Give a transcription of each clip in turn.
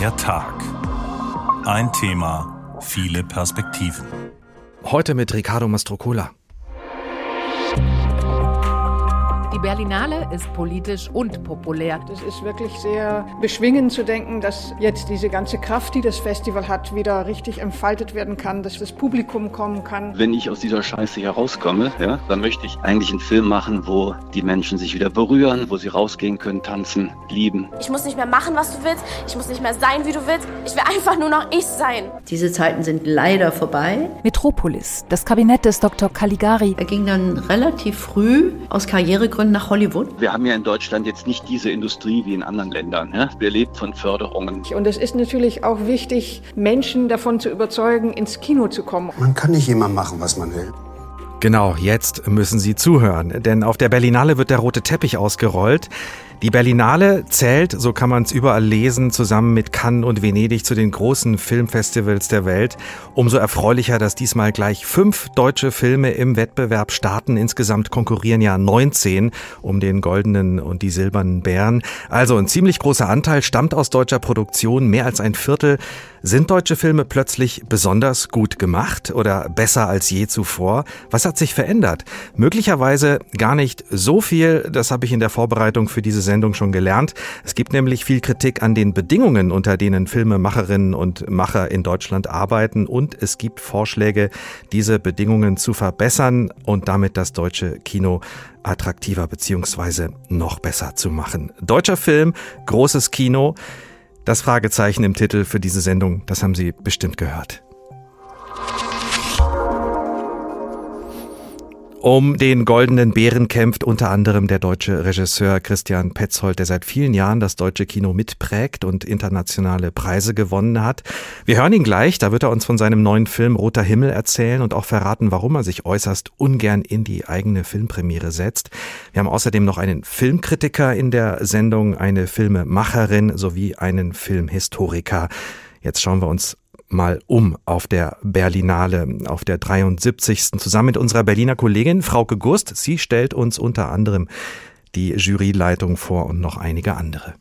Der Tag. Ein Thema, viele Perspektiven. Heute mit Riccardo Mastrocola. Die Berlinale ist politisch und populär. Das ist wirklich sehr beschwingend zu denken, dass jetzt diese ganze Kraft, die das Festival hat, wieder richtig entfaltet werden kann, dass das Publikum kommen kann. Wenn ich aus dieser Scheiße hier rauskomme, ja, dann möchte ich eigentlich einen Film machen, wo die Menschen sich wieder berühren, wo sie rausgehen können, tanzen, lieben. Ich muss nicht mehr machen, was du willst. Ich muss nicht mehr sein, wie du willst. Ich will einfach nur noch ich sein. Diese Zeiten sind leider vorbei. Metropolis, das Kabinett des Dr. Caligari. Er ging dann relativ früh aus Karrieregründen Gründen nach Hollywood? Wir haben ja in Deutschland jetzt nicht diese Industrie wie in anderen Ländern. Ja? Wir leben von Förderungen. Und es ist natürlich auch wichtig, Menschen davon zu überzeugen, ins Kino zu kommen. Man kann nicht immer machen, was man will. Genau, jetzt müssen Sie zuhören, denn auf der Berlinale wird der rote Teppich ausgerollt. Die Berlinale zählt, so kann man es überall lesen, zusammen mit Cannes und Venedig zu den großen Filmfestivals der Welt. Umso erfreulicher, dass diesmal gleich fünf deutsche Filme im Wettbewerb starten. Insgesamt konkurrieren ja 19 um den goldenen und die silbernen Bären. Also ein ziemlich großer Anteil stammt aus deutscher Produktion, mehr als ein Viertel. Sind deutsche Filme plötzlich besonders gut gemacht oder besser als je zuvor? Was hat sich verändert? Möglicherweise gar nicht so viel, das habe ich in der Vorbereitung für diese Sendung schon gelernt. Es gibt nämlich viel Kritik an den Bedingungen, unter denen Filmemacherinnen und Macher in Deutschland arbeiten und es gibt Vorschläge, diese Bedingungen zu verbessern und damit das deutsche Kino attraktiver beziehungsweise noch besser zu machen. Deutscher Film, großes Kino. Das Fragezeichen im Titel für diese Sendung, das haben Sie bestimmt gehört. Um den goldenen Bären kämpft unter anderem der deutsche Regisseur Christian Petzold, der seit vielen Jahren das deutsche Kino mitprägt und internationale Preise gewonnen hat. Wir hören ihn gleich, da wird er uns von seinem neuen Film Roter Himmel erzählen und auch verraten, warum er sich äußerst ungern in die eigene Filmpremiere setzt. Wir haben außerdem noch einen Filmkritiker in der Sendung, eine Filmemacherin sowie einen Filmhistoriker. Jetzt schauen wir uns mal um auf der Berlinale, auf der 73. zusammen mit unserer Berliner Kollegin Frauke Gust. Sie stellt uns unter anderem die Juryleitung vor und noch einige andere.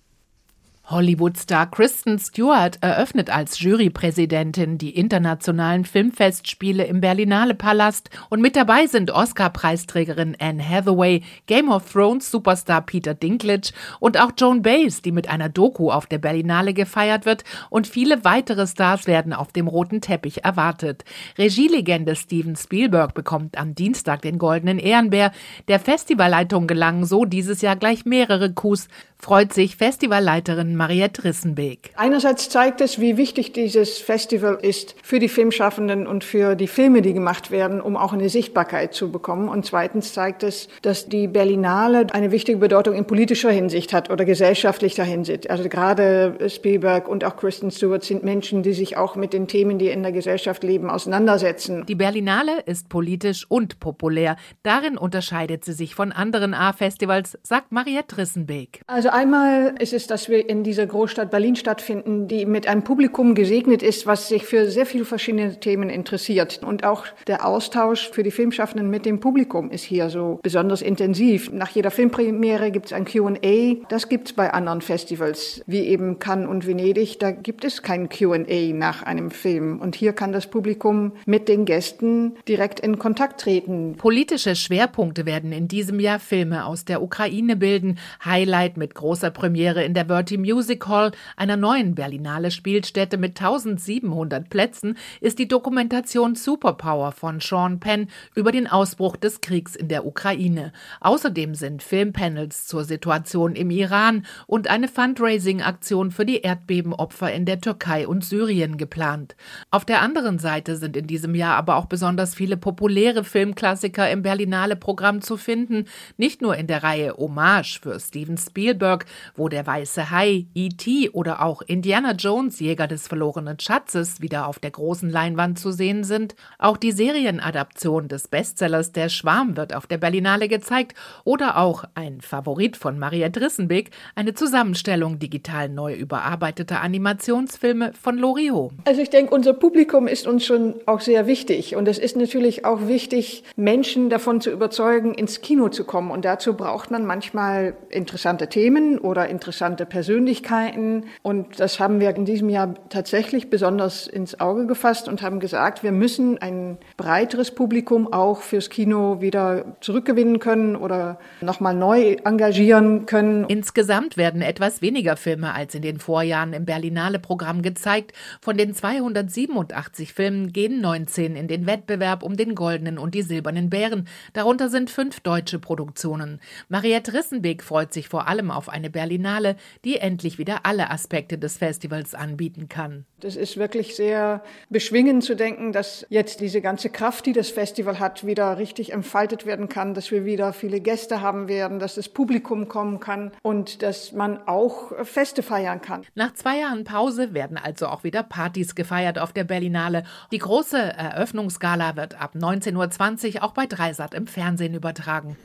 Hollywood-Star Kristen Stewart eröffnet als Jurypräsidentin die internationalen Filmfestspiele im Berlinale Palast und mit dabei sind Oscar-Preisträgerin Anne Hathaway, Game of Thrones Superstar Peter Dinklage und auch Joan Baez, die mit einer Doku auf der Berlinale gefeiert wird und viele weitere Stars werden auf dem roten Teppich erwartet. Regielegende Steven Spielberg bekommt am Dienstag den goldenen Ehrenbär. Der Festivalleitung gelangen so dieses Jahr gleich mehrere Coups, freut sich Festivalleiterin Mariette Rissenbeek. Einerseits zeigt es, wie wichtig dieses Festival ist für die Filmschaffenden und für die Filme, die gemacht werden, um auch eine Sichtbarkeit zu bekommen. Und zweitens zeigt es, dass die Berlinale eine wichtige Bedeutung in politischer Hinsicht hat oder gesellschaftlicher Hinsicht. Also gerade Spielberg und auch Kristen Stewart sind Menschen, die sich auch mit den Themen, die in der Gesellschaft leben, auseinandersetzen. Die Berlinale ist politisch und populär. Darin unterscheidet sie sich von anderen A-Festivals, sagt Mariette Rissenbeek. Also einmal ist es, dass wir in dieser Großstadt Berlin stattfinden, die mit einem Publikum gesegnet ist, was sich für sehr viele verschiedene Themen interessiert. Und auch der Austausch für die Filmschaffenden mit dem Publikum ist hier so besonders intensiv. Nach jeder Filmpremiere gibt es ein Q&A. Das gibt es bei anderen Festivals, wie eben Cannes und Venedig. Da gibt es kein Q&A nach einem Film. Und hier kann das Publikum mit den Gästen direkt in Kontakt treten. Politische Schwerpunkte werden in diesem Jahr Filme aus der Ukraine bilden. Highlight mit großer Premiere in der Verti Music Music Hall, einer neuen Berlinale Spielstätte mit 1700 Plätzen, ist die Dokumentation Superpower von Sean Penn über den Ausbruch des Kriegs in der Ukraine. Außerdem sind Filmpanels zur Situation im Iran und eine Fundraising-Aktion für die Erdbebenopfer in der Türkei und Syrien geplant. Auf der anderen Seite sind in diesem Jahr aber auch besonders viele populäre Filmklassiker im Berlinale Programm zu finden, nicht nur in der Reihe Hommage für Steven Spielberg, wo der weiße Hai, E.T. oder auch Indiana Jones, Jäger des verlorenen Schatzes, wieder auf der großen Leinwand zu sehen sind. Auch die Serienadaption des Bestsellers Der Schwarm wird auf der Berlinale gezeigt oder auch ein Favorit von Maria Drissenbeck, eine Zusammenstellung digital neu überarbeiteter Animationsfilme von Loriot. Also ich denke, unser Publikum ist uns schon auch sehr wichtig und es ist natürlich auch wichtig, Menschen davon zu überzeugen, ins Kino zu kommen und dazu braucht man manchmal interessante Themen oder interessante Persönlichkeiten Persönlichkeiten. Und das haben wir in diesem Jahr tatsächlich besonders ins Auge gefasst und haben gesagt, wir müssen ein breiteres Publikum auch fürs Kino wieder zurückgewinnen können oder nochmal neu engagieren können. Insgesamt werden etwas weniger Filme als in den Vorjahren im Berlinale-Programm gezeigt. Von den 287 Filmen gehen 19 in den Wettbewerb um den goldenen und die silbernen Bären. Darunter sind fünf deutsche Produktionen. Mariette Rissenbeek freut sich vor allem auf eine Berlinale, die endlich wieder alle Aspekte des Festivals anbieten kann. Das ist wirklich sehr beschwingend zu denken, dass jetzt diese ganze Kraft, die das Festival hat, wieder richtig entfaltet werden kann, dass wir wieder viele Gäste haben werden, dass das Publikum kommen kann und dass man auch Feste feiern kann. Nach zwei Jahren Pause werden also auch wieder Partys gefeiert auf der Berlinale. Die große Eröffnungsgala wird ab 19.20 Uhr auch bei Dreisat im Fernsehen übertragen.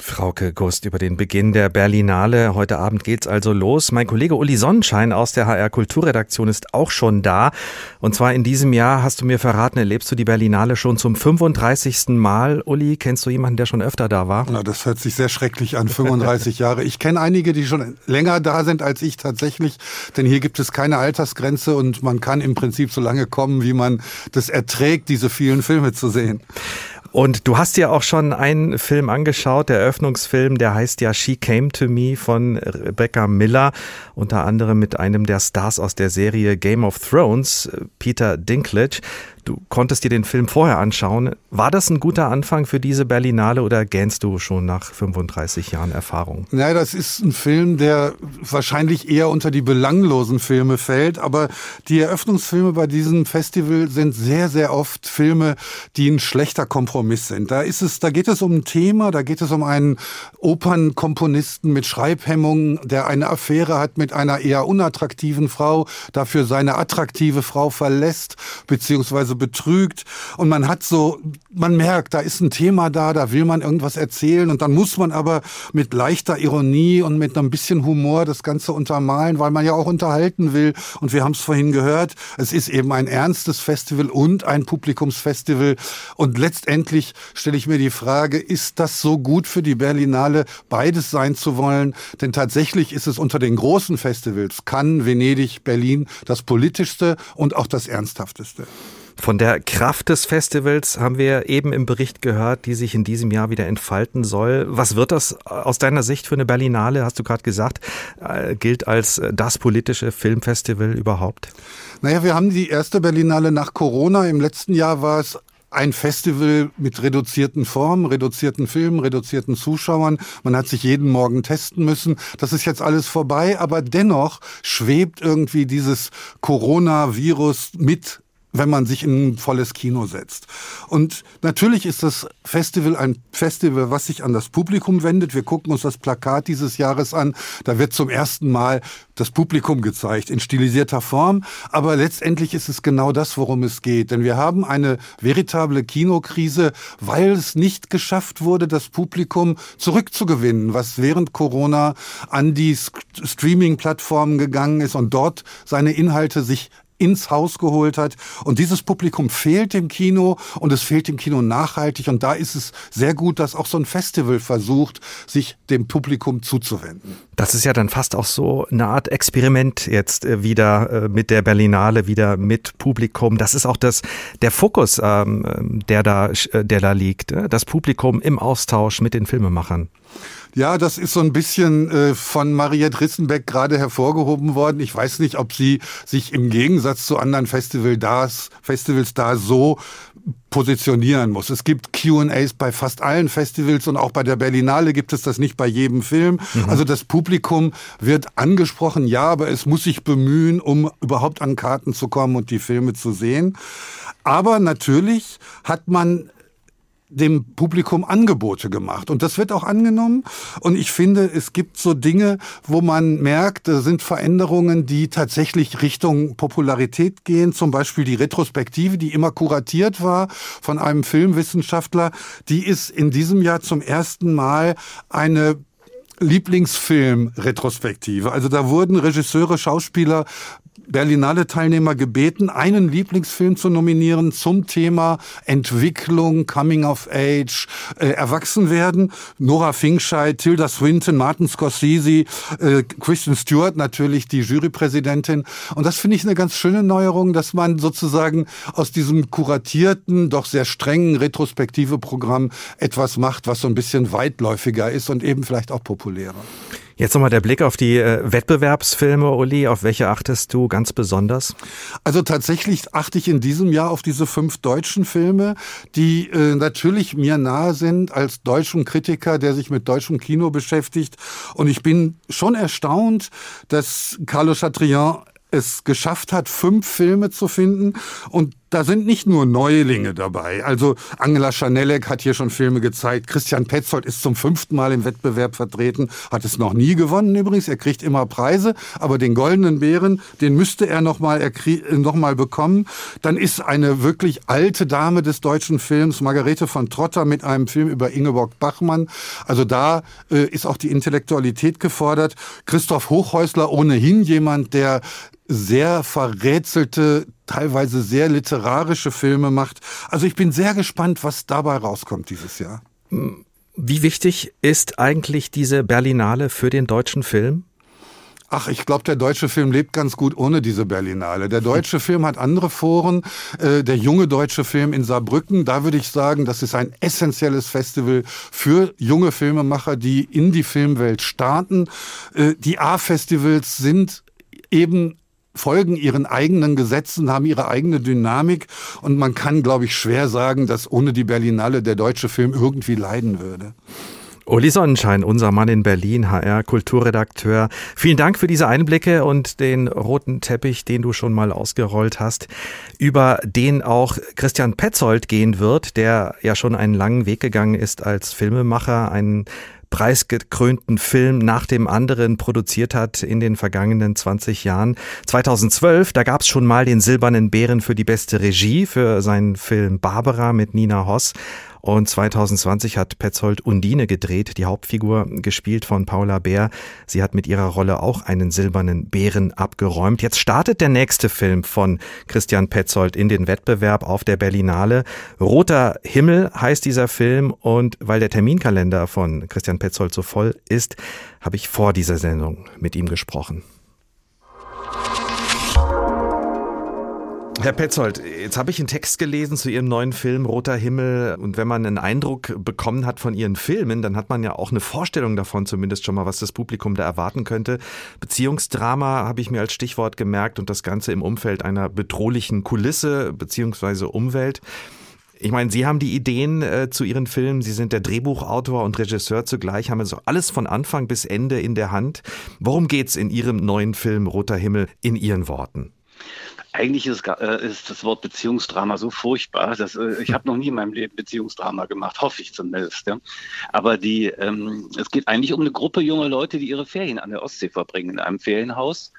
Frauke Gust über den Beginn der Berlinale. Heute Abend geht's also los. Mein Kollege Uli Sonnenschein aus der HR Kulturredaktion ist auch schon da. Und zwar in diesem Jahr hast du mir verraten, erlebst du die Berlinale schon zum 35. Mal. Uli, kennst du jemanden, der schon öfter da war? Na, das hört sich sehr schrecklich an, 35 Jahre. Ich kenne einige, die schon länger da sind als ich tatsächlich, denn hier gibt es keine Altersgrenze und man kann im Prinzip so lange kommen, wie man das erträgt, diese vielen Filme zu sehen. Und du hast dir auch schon einen Film angeschaut, der Eröffnungsfilm, der heißt ja She Came to Me von Rebecca Miller, unter anderem mit einem der Stars aus der Serie Game of Thrones, Peter Dinklage. Du konntest dir den Film vorher anschauen. War das ein guter Anfang für diese Berlinale oder gähnst du schon nach 35 Jahren Erfahrung? Naja, das ist ein Film, der wahrscheinlich eher unter die belanglosen Filme fällt. Aber die Eröffnungsfilme bei diesem Festival sind sehr, sehr oft Filme, die ein schlechter Kompromiss sind. Da ist es, da geht es um ein Thema, da geht es um einen Opernkomponisten mit Schreibhemmungen, der eine Affäre hat mit einer eher unattraktiven Frau, dafür seine attraktive Frau verlässt, beziehungsweise betrügt und man hat so, man merkt, da ist ein Thema da, da will man irgendwas erzählen und dann muss man aber mit leichter Ironie und mit ein bisschen Humor das Ganze untermalen, weil man ja auch unterhalten will und wir haben es vorhin gehört, es ist eben ein ernstes Festival und ein Publikumsfestival und letztendlich stelle ich mir die Frage, ist das so gut für die Berlinale, beides sein zu wollen? Denn tatsächlich ist es unter den großen Festivals, Cannes, Venedig, Berlin, das politischste und auch das ernsthafteste. Von der Kraft des Festivals haben wir eben im Bericht gehört, die sich in diesem Jahr wieder entfalten soll. Was wird das aus deiner Sicht für eine Berlinale, hast du gerade gesagt, äh, gilt als das politische Filmfestival überhaupt? Naja, wir haben die erste Berlinale nach Corona. Im letzten Jahr war es ein Festival mit reduzierten Formen, reduzierten Filmen, reduzierten Zuschauern. Man hat sich jeden Morgen testen müssen. Das ist jetzt alles vorbei, aber dennoch schwebt irgendwie dieses Coronavirus mit wenn man sich in ein volles Kino setzt. Und natürlich ist das Festival ein Festival, was sich an das Publikum wendet. Wir gucken uns das Plakat dieses Jahres an. Da wird zum ersten Mal das Publikum gezeigt in stilisierter Form. Aber letztendlich ist es genau das, worum es geht. Denn wir haben eine veritable Kinokrise, weil es nicht geschafft wurde, das Publikum zurückzugewinnen, was während Corona an die Streaming-Plattformen gegangen ist und dort seine Inhalte sich ins Haus geholt hat. Und dieses Publikum fehlt im Kino und es fehlt im Kino nachhaltig. Und da ist es sehr gut, dass auch so ein Festival versucht, sich dem Publikum zuzuwenden. Das ist ja dann fast auch so eine Art Experiment jetzt äh, wieder äh, mit der Berlinale, wieder mit Publikum. Das ist auch das, der Fokus, ähm, der da, äh, der da liegt. Das Publikum im Austausch mit den Filmemachern. Ja, das ist so ein bisschen äh, von Mariette Rissenbeck gerade hervorgehoben worden. Ich weiß nicht, ob sie sich im Gegensatz zu anderen Festival das, Festivals da so positionieren muss. Es gibt Q&As bei fast allen Festivals und auch bei der Berlinale gibt es das nicht bei jedem Film. Mhm. Also das Publikum wird angesprochen, ja, aber es muss sich bemühen, um überhaupt an Karten zu kommen und die Filme zu sehen. Aber natürlich hat man dem Publikum Angebote gemacht. Und das wird auch angenommen. Und ich finde, es gibt so Dinge, wo man merkt, da sind Veränderungen, die tatsächlich Richtung Popularität gehen. Zum Beispiel die Retrospektive, die immer kuratiert war von einem Filmwissenschaftler. Die ist in diesem Jahr zum ersten Mal eine Lieblingsfilm-Retrospektive. Also da wurden Regisseure, Schauspieler Berlinale-Teilnehmer gebeten, einen Lieblingsfilm zu nominieren zum Thema Entwicklung, Coming of Age, äh, Erwachsenwerden. Nora Finkscheid, Tilda Swinton, Martin Scorsese, äh, Kristen Stewart natürlich die Jurypräsidentin. Und das finde ich eine ganz schöne Neuerung, dass man sozusagen aus diesem kuratierten, doch sehr strengen retrospektive Programm etwas macht, was so ein bisschen weitläufiger ist und eben vielleicht auch populärer. Jetzt nochmal der Blick auf die äh, Wettbewerbsfilme, Uli. Auf welche achtest du ganz besonders? Also tatsächlich achte ich in diesem Jahr auf diese fünf deutschen Filme, die äh, natürlich mir nahe sind als deutschen Kritiker, der sich mit deutschem Kino beschäftigt. Und ich bin schon erstaunt, dass Carlos Chatrian es geschafft hat, fünf Filme zu finden und da sind nicht nur Neulinge dabei. Also Angela Schanelek hat hier schon Filme gezeigt. Christian Petzold ist zum fünften Mal im Wettbewerb vertreten, hat es noch nie gewonnen übrigens. Er kriegt immer Preise, aber den goldenen Bären, den müsste er noch mal, noch bekommen. Dann ist eine wirklich alte Dame des deutschen Films, Margarete von Trotter, mit einem Film über Ingeborg Bachmann. Also da äh, ist auch die Intellektualität gefordert. Christoph Hochhäusler ohnehin jemand, der sehr verrätselte, teilweise sehr literarische Filme macht. Also ich bin sehr gespannt, was dabei rauskommt dieses Jahr. Wie wichtig ist eigentlich diese Berlinale für den deutschen Film? Ach, ich glaube, der deutsche Film lebt ganz gut ohne diese Berlinale. Der deutsche Film hat andere Foren. Äh, der junge deutsche Film in Saarbrücken, da würde ich sagen, das ist ein essentielles Festival für junge Filmemacher, die in die Filmwelt starten. Äh, die A-Festivals sind eben folgen ihren eigenen Gesetzen, haben ihre eigene Dynamik und man kann, glaube ich, schwer sagen, dass ohne die Berlinale der deutsche Film irgendwie leiden würde. Uli Sonnenschein, unser Mann in Berlin, HR-Kulturredakteur. Vielen Dank für diese Einblicke und den roten Teppich, den du schon mal ausgerollt hast, über den auch Christian Petzold gehen wird, der ja schon einen langen Weg gegangen ist als Filmemacher, einen preisgekrönten Film nach dem anderen produziert hat in den vergangenen 20 Jahren. 2012, da gab es schon mal den Silbernen Bären für die beste Regie für seinen Film Barbara mit Nina Hoss. Und 2020 hat Petzold Undine gedreht, die Hauptfigur gespielt von Paula Bär. Sie hat mit ihrer Rolle auch einen silbernen Bären abgeräumt. Jetzt startet der nächste Film von Christian Petzold in den Wettbewerb auf der Berlinale. Roter Himmel heißt dieser Film und weil der Terminkalender von Christian Petzold so voll ist, habe ich vor dieser Sendung mit ihm gesprochen. Herr Petzold, jetzt habe ich einen Text gelesen zu Ihrem neuen Film Roter Himmel und wenn man einen Eindruck bekommen hat von Ihren Filmen, dann hat man ja auch eine Vorstellung davon zumindest schon mal, was das Publikum da erwarten könnte. Beziehungsdrama habe ich mir als Stichwort gemerkt und das Ganze im Umfeld einer bedrohlichen Kulisse beziehungsweise Umwelt. Ich meine, Sie haben die Ideen äh, zu Ihren Filmen, Sie sind der Drehbuchautor und Regisseur zugleich, haben also alles von Anfang bis Ende in der Hand. Worum geht's in Ihrem neuen Film Roter Himmel in Ihren Worten? Eigentlich ist, äh, ist, das Wort Beziehungsdrama so furchtbar, dass äh, ich habe noch nie in meinem Leben Beziehungsdrama gemacht, hoffe ich zumindest. Ja. Aber die, ähm, es geht eigentlich um eine Gruppe junger Leute, die ihre Ferien an der Ostsee verbringen, in einem Ferienhaus.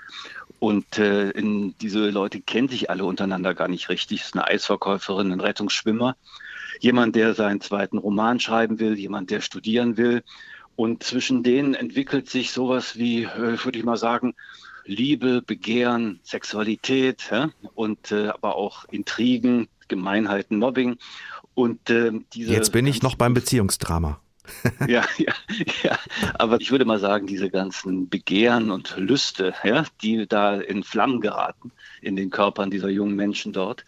Und äh, in, diese Leute kennen sich alle untereinander gar nicht richtig. Es ist eine Eisverkäuferin, ein Rettungsschwimmer, jemand, der seinen zweiten Roman schreiben will, jemand, der studieren will. Und zwischen denen entwickelt sich sowas wie, äh, würde ich mal sagen, Liebe, Begehren, Sexualität ja? und äh, aber auch Intrigen, Gemeinheiten, Mobbing. Und äh, diese Jetzt bin ich noch beim Beziehungsdrama. ja, ja, ja, aber ich würde mal sagen, diese ganzen Begehren und Lüste, ja, die da in Flammen geraten in den Körpern dieser jungen Menschen dort,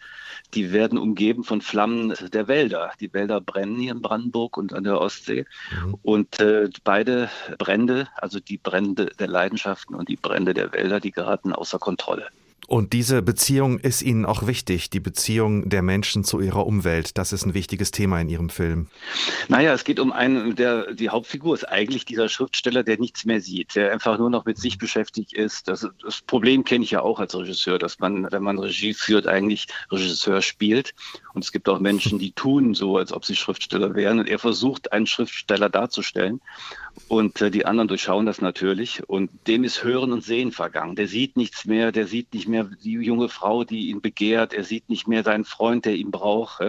die werden umgeben von Flammen der Wälder. Die Wälder brennen hier in Brandenburg und an der Ostsee. Mhm. Und äh, beide Brände, also die Brände der Leidenschaften und die Brände der Wälder, die geraten außer Kontrolle. Und diese Beziehung ist Ihnen auch wichtig, die Beziehung der Menschen zu ihrer Umwelt. Das ist ein wichtiges Thema in Ihrem Film. Naja, es geht um einen, der, die Hauptfigur ist eigentlich dieser Schriftsteller, der nichts mehr sieht, der einfach nur noch mit sich beschäftigt ist. Das, das Problem kenne ich ja auch als Regisseur, dass man, wenn man Regie führt, eigentlich Regisseur spielt. Und es gibt auch Menschen, die tun so, als ob sie Schriftsteller wären. Und er versucht, einen Schriftsteller darzustellen. Und äh, die anderen durchschauen das natürlich. Und dem ist Hören und Sehen vergangen. Der sieht nichts mehr, der sieht nicht mehr die junge Frau, die ihn begehrt. Er sieht nicht mehr seinen Freund, der ihn braucht.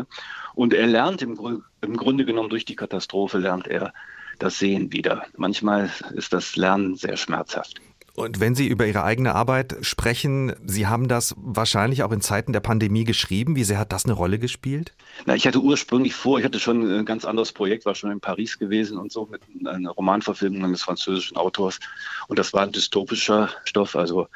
Und er lernt im, im Grunde genommen durch die Katastrophe, lernt er das Sehen wieder. Manchmal ist das Lernen sehr schmerzhaft. Und wenn Sie über Ihre eigene Arbeit sprechen, Sie haben das wahrscheinlich auch in Zeiten der Pandemie geschrieben. Wie sehr hat das eine Rolle gespielt? Na, ich hatte ursprünglich vor, ich hatte schon ein ganz anderes Projekt, war schon in Paris gewesen und so mit einer Romanverfilmung eines französischen Autors. Und das war ein dystopischer Stoff, also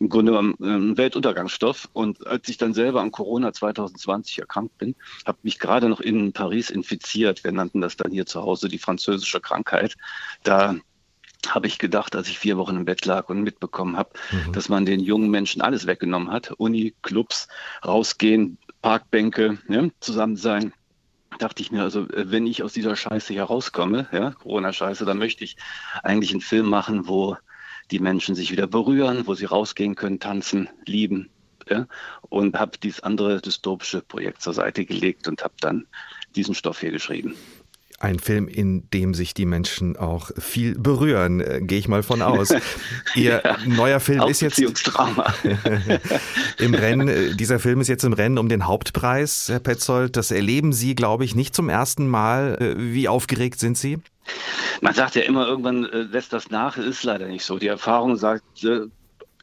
im Grunde ein Weltuntergangsstoff. Und als ich dann selber an Corona 2020 erkrankt bin, habe mich gerade noch in Paris infiziert. Wir nannten das dann hier zu Hause die französische Krankheit. Da habe ich gedacht, als ich vier Wochen im Bett lag und mitbekommen habe, mhm. dass man den jungen Menschen alles weggenommen hat. Uni, Clubs, rausgehen, Parkbänke, ja, zusammen sein. Dachte ich mir, also wenn ich aus dieser Scheiße hier rauskomme, ja, Corona-Scheiße, dann möchte ich eigentlich einen Film machen, wo die Menschen sich wieder berühren, wo sie rausgehen können, tanzen, lieben. Ja, und habe dieses andere dystopische Projekt zur Seite gelegt und habe dann diesen Stoff hier geschrieben. Ein Film, in dem sich die Menschen auch viel berühren, äh, gehe ich mal von aus. Ihr ja, neuer Film ist jetzt im Rennen. Äh, dieser Film ist jetzt im Rennen um den Hauptpreis, Herr Petzold. Das erleben Sie, glaube ich, nicht zum ersten Mal. Äh, wie aufgeregt sind Sie? Man sagt ja immer, irgendwann lässt das nach. Ist leider nicht so. Die Erfahrung sagt,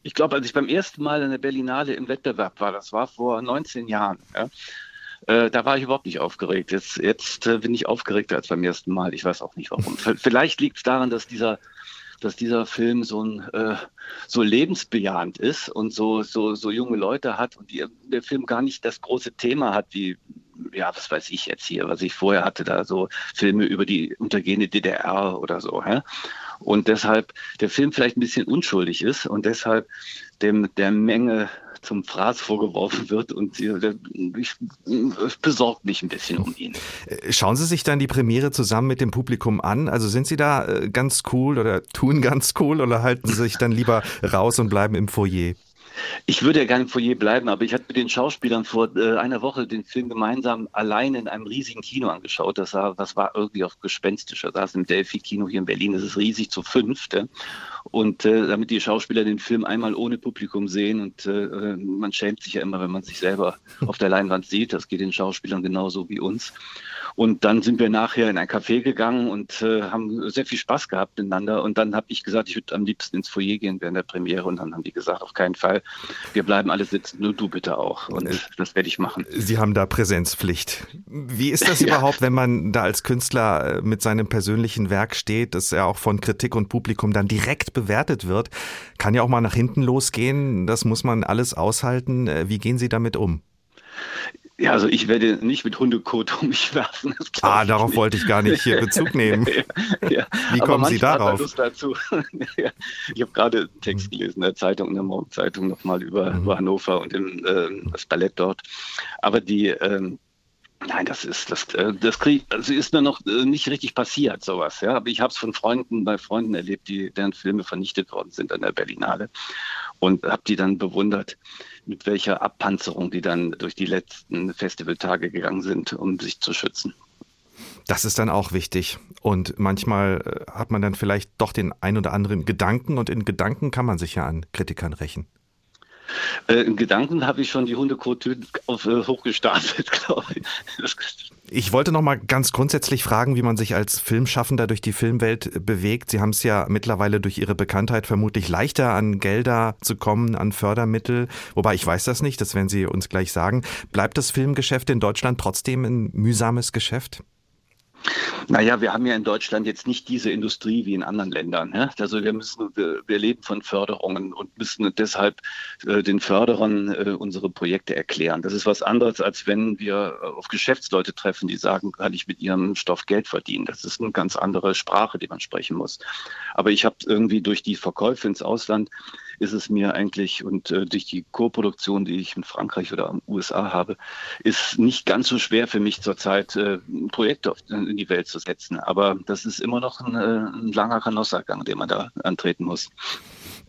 ich glaube, als ich beim ersten Mal in der Berlinale im Wettbewerb war, das war vor 19 Jahren, ja, äh, da war ich überhaupt nicht aufgeregt. Jetzt, jetzt äh, bin ich aufgeregter als beim ersten Mal. Ich weiß auch nicht warum. Vielleicht liegt es daran, dass dieser dass dieser Film so ein äh, so lebensbejahend ist und so so so junge Leute hat und die, der Film gar nicht das große Thema hat wie ja was weiß ich jetzt hier was ich vorher hatte da so Filme über die untergehende DDR oder so hä? und deshalb der Film vielleicht ein bisschen unschuldig ist und deshalb dem der Menge zum Fraß vorgeworfen wird und ich, besorgt mich ein bisschen um ihn. Äh, schauen Sie sich dann die Premiere zusammen mit dem Publikum an? Also sind Sie da äh, ganz cool oder tun ganz cool oder halten Sie sich dann lieber raus und bleiben im Foyer? Ich würde ja gerne im Foyer bleiben, aber ich hatte mit den Schauspielern vor äh, einer Woche den Film gemeinsam allein in einem riesigen Kino angeschaut. Das war, das war irgendwie auch gespenstischer. Da ist im Delphi-Kino hier in Berlin, das ist riesig zu fünft. Ja? Und äh, damit die Schauspieler den Film einmal ohne Publikum sehen und äh, man schämt sich ja immer, wenn man sich selber auf der Leinwand sieht. Das geht den Schauspielern genauso wie uns. Und dann sind wir nachher in ein Café gegangen und äh, haben sehr viel Spaß gehabt miteinander. Und dann habe ich gesagt, ich würde am liebsten ins Foyer gehen während der Premiere. Und dann haben die gesagt, auf keinen Fall. Wir bleiben alle sitzen, nur du bitte auch. Und äh, das werde ich machen. Sie haben da Präsenzpflicht. Wie ist das ja. überhaupt, wenn man da als Künstler äh, mit seinem persönlichen Werk steht, das ja auch von Kritik und Publikum dann direkt bewertet wird? Kann ja auch mal nach hinten losgehen. Das muss man alles aushalten. Äh, wie gehen Sie damit um? Ja, also ich werde nicht mit Hundekot um mich werfen. ah, darauf nicht. wollte ich gar nicht hier Bezug nehmen. ja, ja. Wie kommen Sie darauf? Lust dazu. ich habe gerade einen Text gelesen in der Zeitung, in der Morgenzeitung nochmal über, mhm. über Hannover und den, äh, das Ballett dort. Aber die, ähm, Nein, das ist das, äh, das krieg, also ist mir noch äh, nicht richtig passiert, sowas. Ja, aber ich habe es von Freunden bei Freunden erlebt, die deren Filme vernichtet worden sind an der Berlinale und habe die dann bewundert, mit welcher Abpanzerung die dann durch die letzten Festivaltage gegangen sind, um sich zu schützen. Das ist dann auch wichtig. Und manchmal äh, hat man dann vielleicht doch den ein oder anderen Gedanken und in Gedanken kann man sich ja an Kritikern rächen. Äh, in Gedanken habe ich schon die Hundekotüten auf, äh, hochgestapelt, glaube ich. Ich wollte noch mal ganz grundsätzlich fragen, wie man sich als Filmschaffender durch die Filmwelt bewegt. Sie haben es ja mittlerweile durch Ihre Bekanntheit vermutlich leichter an Gelder zu kommen, an Fördermittel. Wobei ich weiß das nicht, das werden Sie uns gleich sagen. Bleibt das Filmgeschäft in Deutschland trotzdem ein mühsames Geschäft? Naja, wir haben ja in Deutschland jetzt nicht diese Industrie wie in anderen Ländern. Ja? Also wir müssen, wir, wir, leben von Förderungen und müssen deshalb äh, den Förderern äh, unsere Projekte erklären. Das ist was anderes, als wenn wir auf Geschäftsleute treffen, die sagen, kann ich mit ihrem Stoff Geld verdienen. Das ist eine ganz andere Sprache, die man sprechen muss. Aber ich habe irgendwie durch die Verkäufe ins Ausland ist es mir eigentlich und äh, durch die Co-Produktion, die ich in Frankreich oder in den USA habe, ist nicht ganz so schwer für mich zurzeit, äh, Projekte in die Welt zu setzen. Aber das ist immer noch ein, äh, ein langer Kanossagang, den man da antreten muss.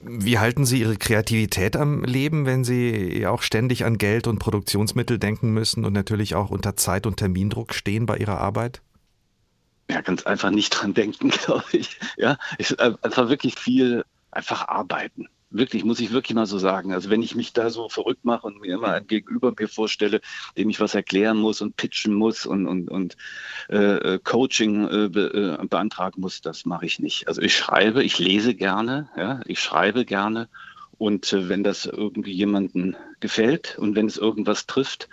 Wie halten Sie Ihre Kreativität am Leben, wenn Sie auch ständig an Geld und Produktionsmittel denken müssen und natürlich auch unter Zeit- und Termindruck stehen bei Ihrer Arbeit? Ja, ganz einfach nicht dran denken, glaube ich. Ja, ich, einfach wirklich viel einfach arbeiten. Wirklich, muss ich wirklich mal so sagen. Also wenn ich mich da so verrückt mache und mir immer ein Gegenüber mir vorstelle, dem ich was erklären muss und pitchen muss und, und, und äh, Coaching äh, be, äh, beantragen muss, das mache ich nicht. Also ich schreibe, ich lese gerne, ja, ich schreibe gerne. Und äh, wenn das irgendwie jemanden gefällt und wenn es irgendwas trifft,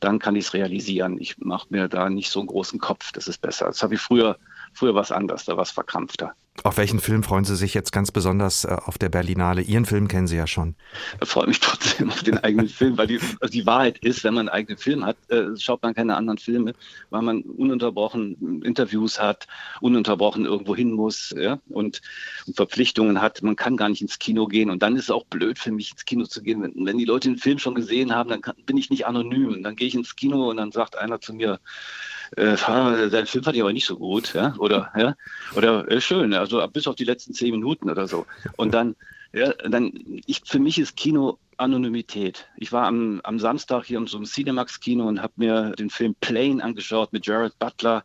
dann kann ich es realisieren. Ich mache mir da nicht so einen großen Kopf, das ist besser. Das habe ich früher, früher was anders, da war es verkrampfter. Auf welchen Film freuen Sie sich jetzt ganz besonders äh, auf der Berlinale? Ihren Film kennen Sie ja schon. Ich freue mich trotzdem auf den eigenen Film, weil die, also die Wahrheit ist, wenn man einen eigenen Film hat, äh, schaut man keine anderen Filme, weil man ununterbrochen Interviews hat, ununterbrochen irgendwo hin muss ja, und, und, Verpflichtungen hat. Man kann gar nicht ins Kino gehen und dann ist es auch blöd für mich, ins Kino zu gehen. Wenn, wenn die Leute den Film schon gesehen haben, dann kann, bin ich nicht anonym. Dann gehe ich ins Kino und dann sagt einer zu mir, äh, dein Film fand ich aber nicht so gut, ja, oder, ja, oder äh, schön, also bis auf die letzten zehn Minuten oder so. Und dann, ja, dann, ich, für mich ist Kino Anonymität. Ich war am, am Samstag hier in so einem Cinemax-Kino und habe mir den Film Plane angeschaut mit Jared Butler.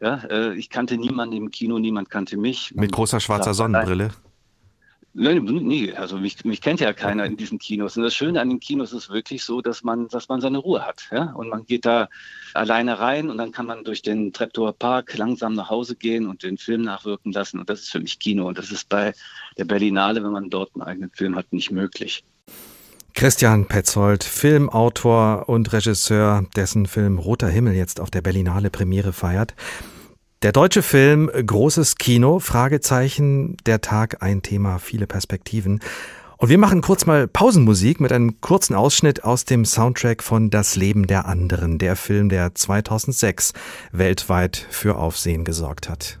Ja, äh, ich kannte niemanden im Kino, niemand kannte mich. Mit großer schwarzer Sonnenbrille. Nein, nie. Also mich, mich kennt ja keiner in diesen Kinos. Und das Schöne an den Kinos ist wirklich so, dass man, dass man seine Ruhe hat. Ja? Und man geht da alleine rein und dann kann man durch den Treptower Park langsam nach Hause gehen und den Film nachwirken lassen. Und das ist für mich Kino. Und das ist bei der Berlinale, wenn man dort einen eigenen Film hat, nicht möglich. Christian Petzold, Filmautor und Regisseur, dessen Film Roter Himmel jetzt auf der Berlinale Premiere feiert. Der deutsche Film Großes Kino, Fragezeichen, der Tag, ein Thema, viele Perspektiven. Und wir machen kurz mal Pausenmusik mit einem kurzen Ausschnitt aus dem Soundtrack von Das Leben der anderen, der Film, der 2006 weltweit für Aufsehen gesorgt hat.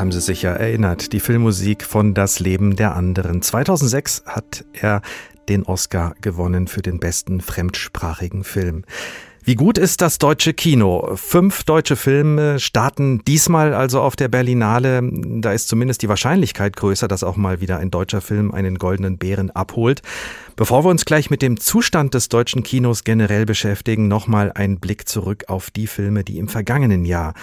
Haben Sie sich ja erinnert, die Filmmusik von Das Leben der anderen. 2006 hat er den Oscar gewonnen für den besten fremdsprachigen Film. Wie gut ist das deutsche Kino? Fünf deutsche Filme starten diesmal also auf der Berlinale. Da ist zumindest die Wahrscheinlichkeit größer, dass auch mal wieder ein deutscher Film einen goldenen Bären abholt. Bevor wir uns gleich mit dem Zustand des deutschen Kinos generell beschäftigen, nochmal ein Blick zurück auf die Filme, die im vergangenen Jahr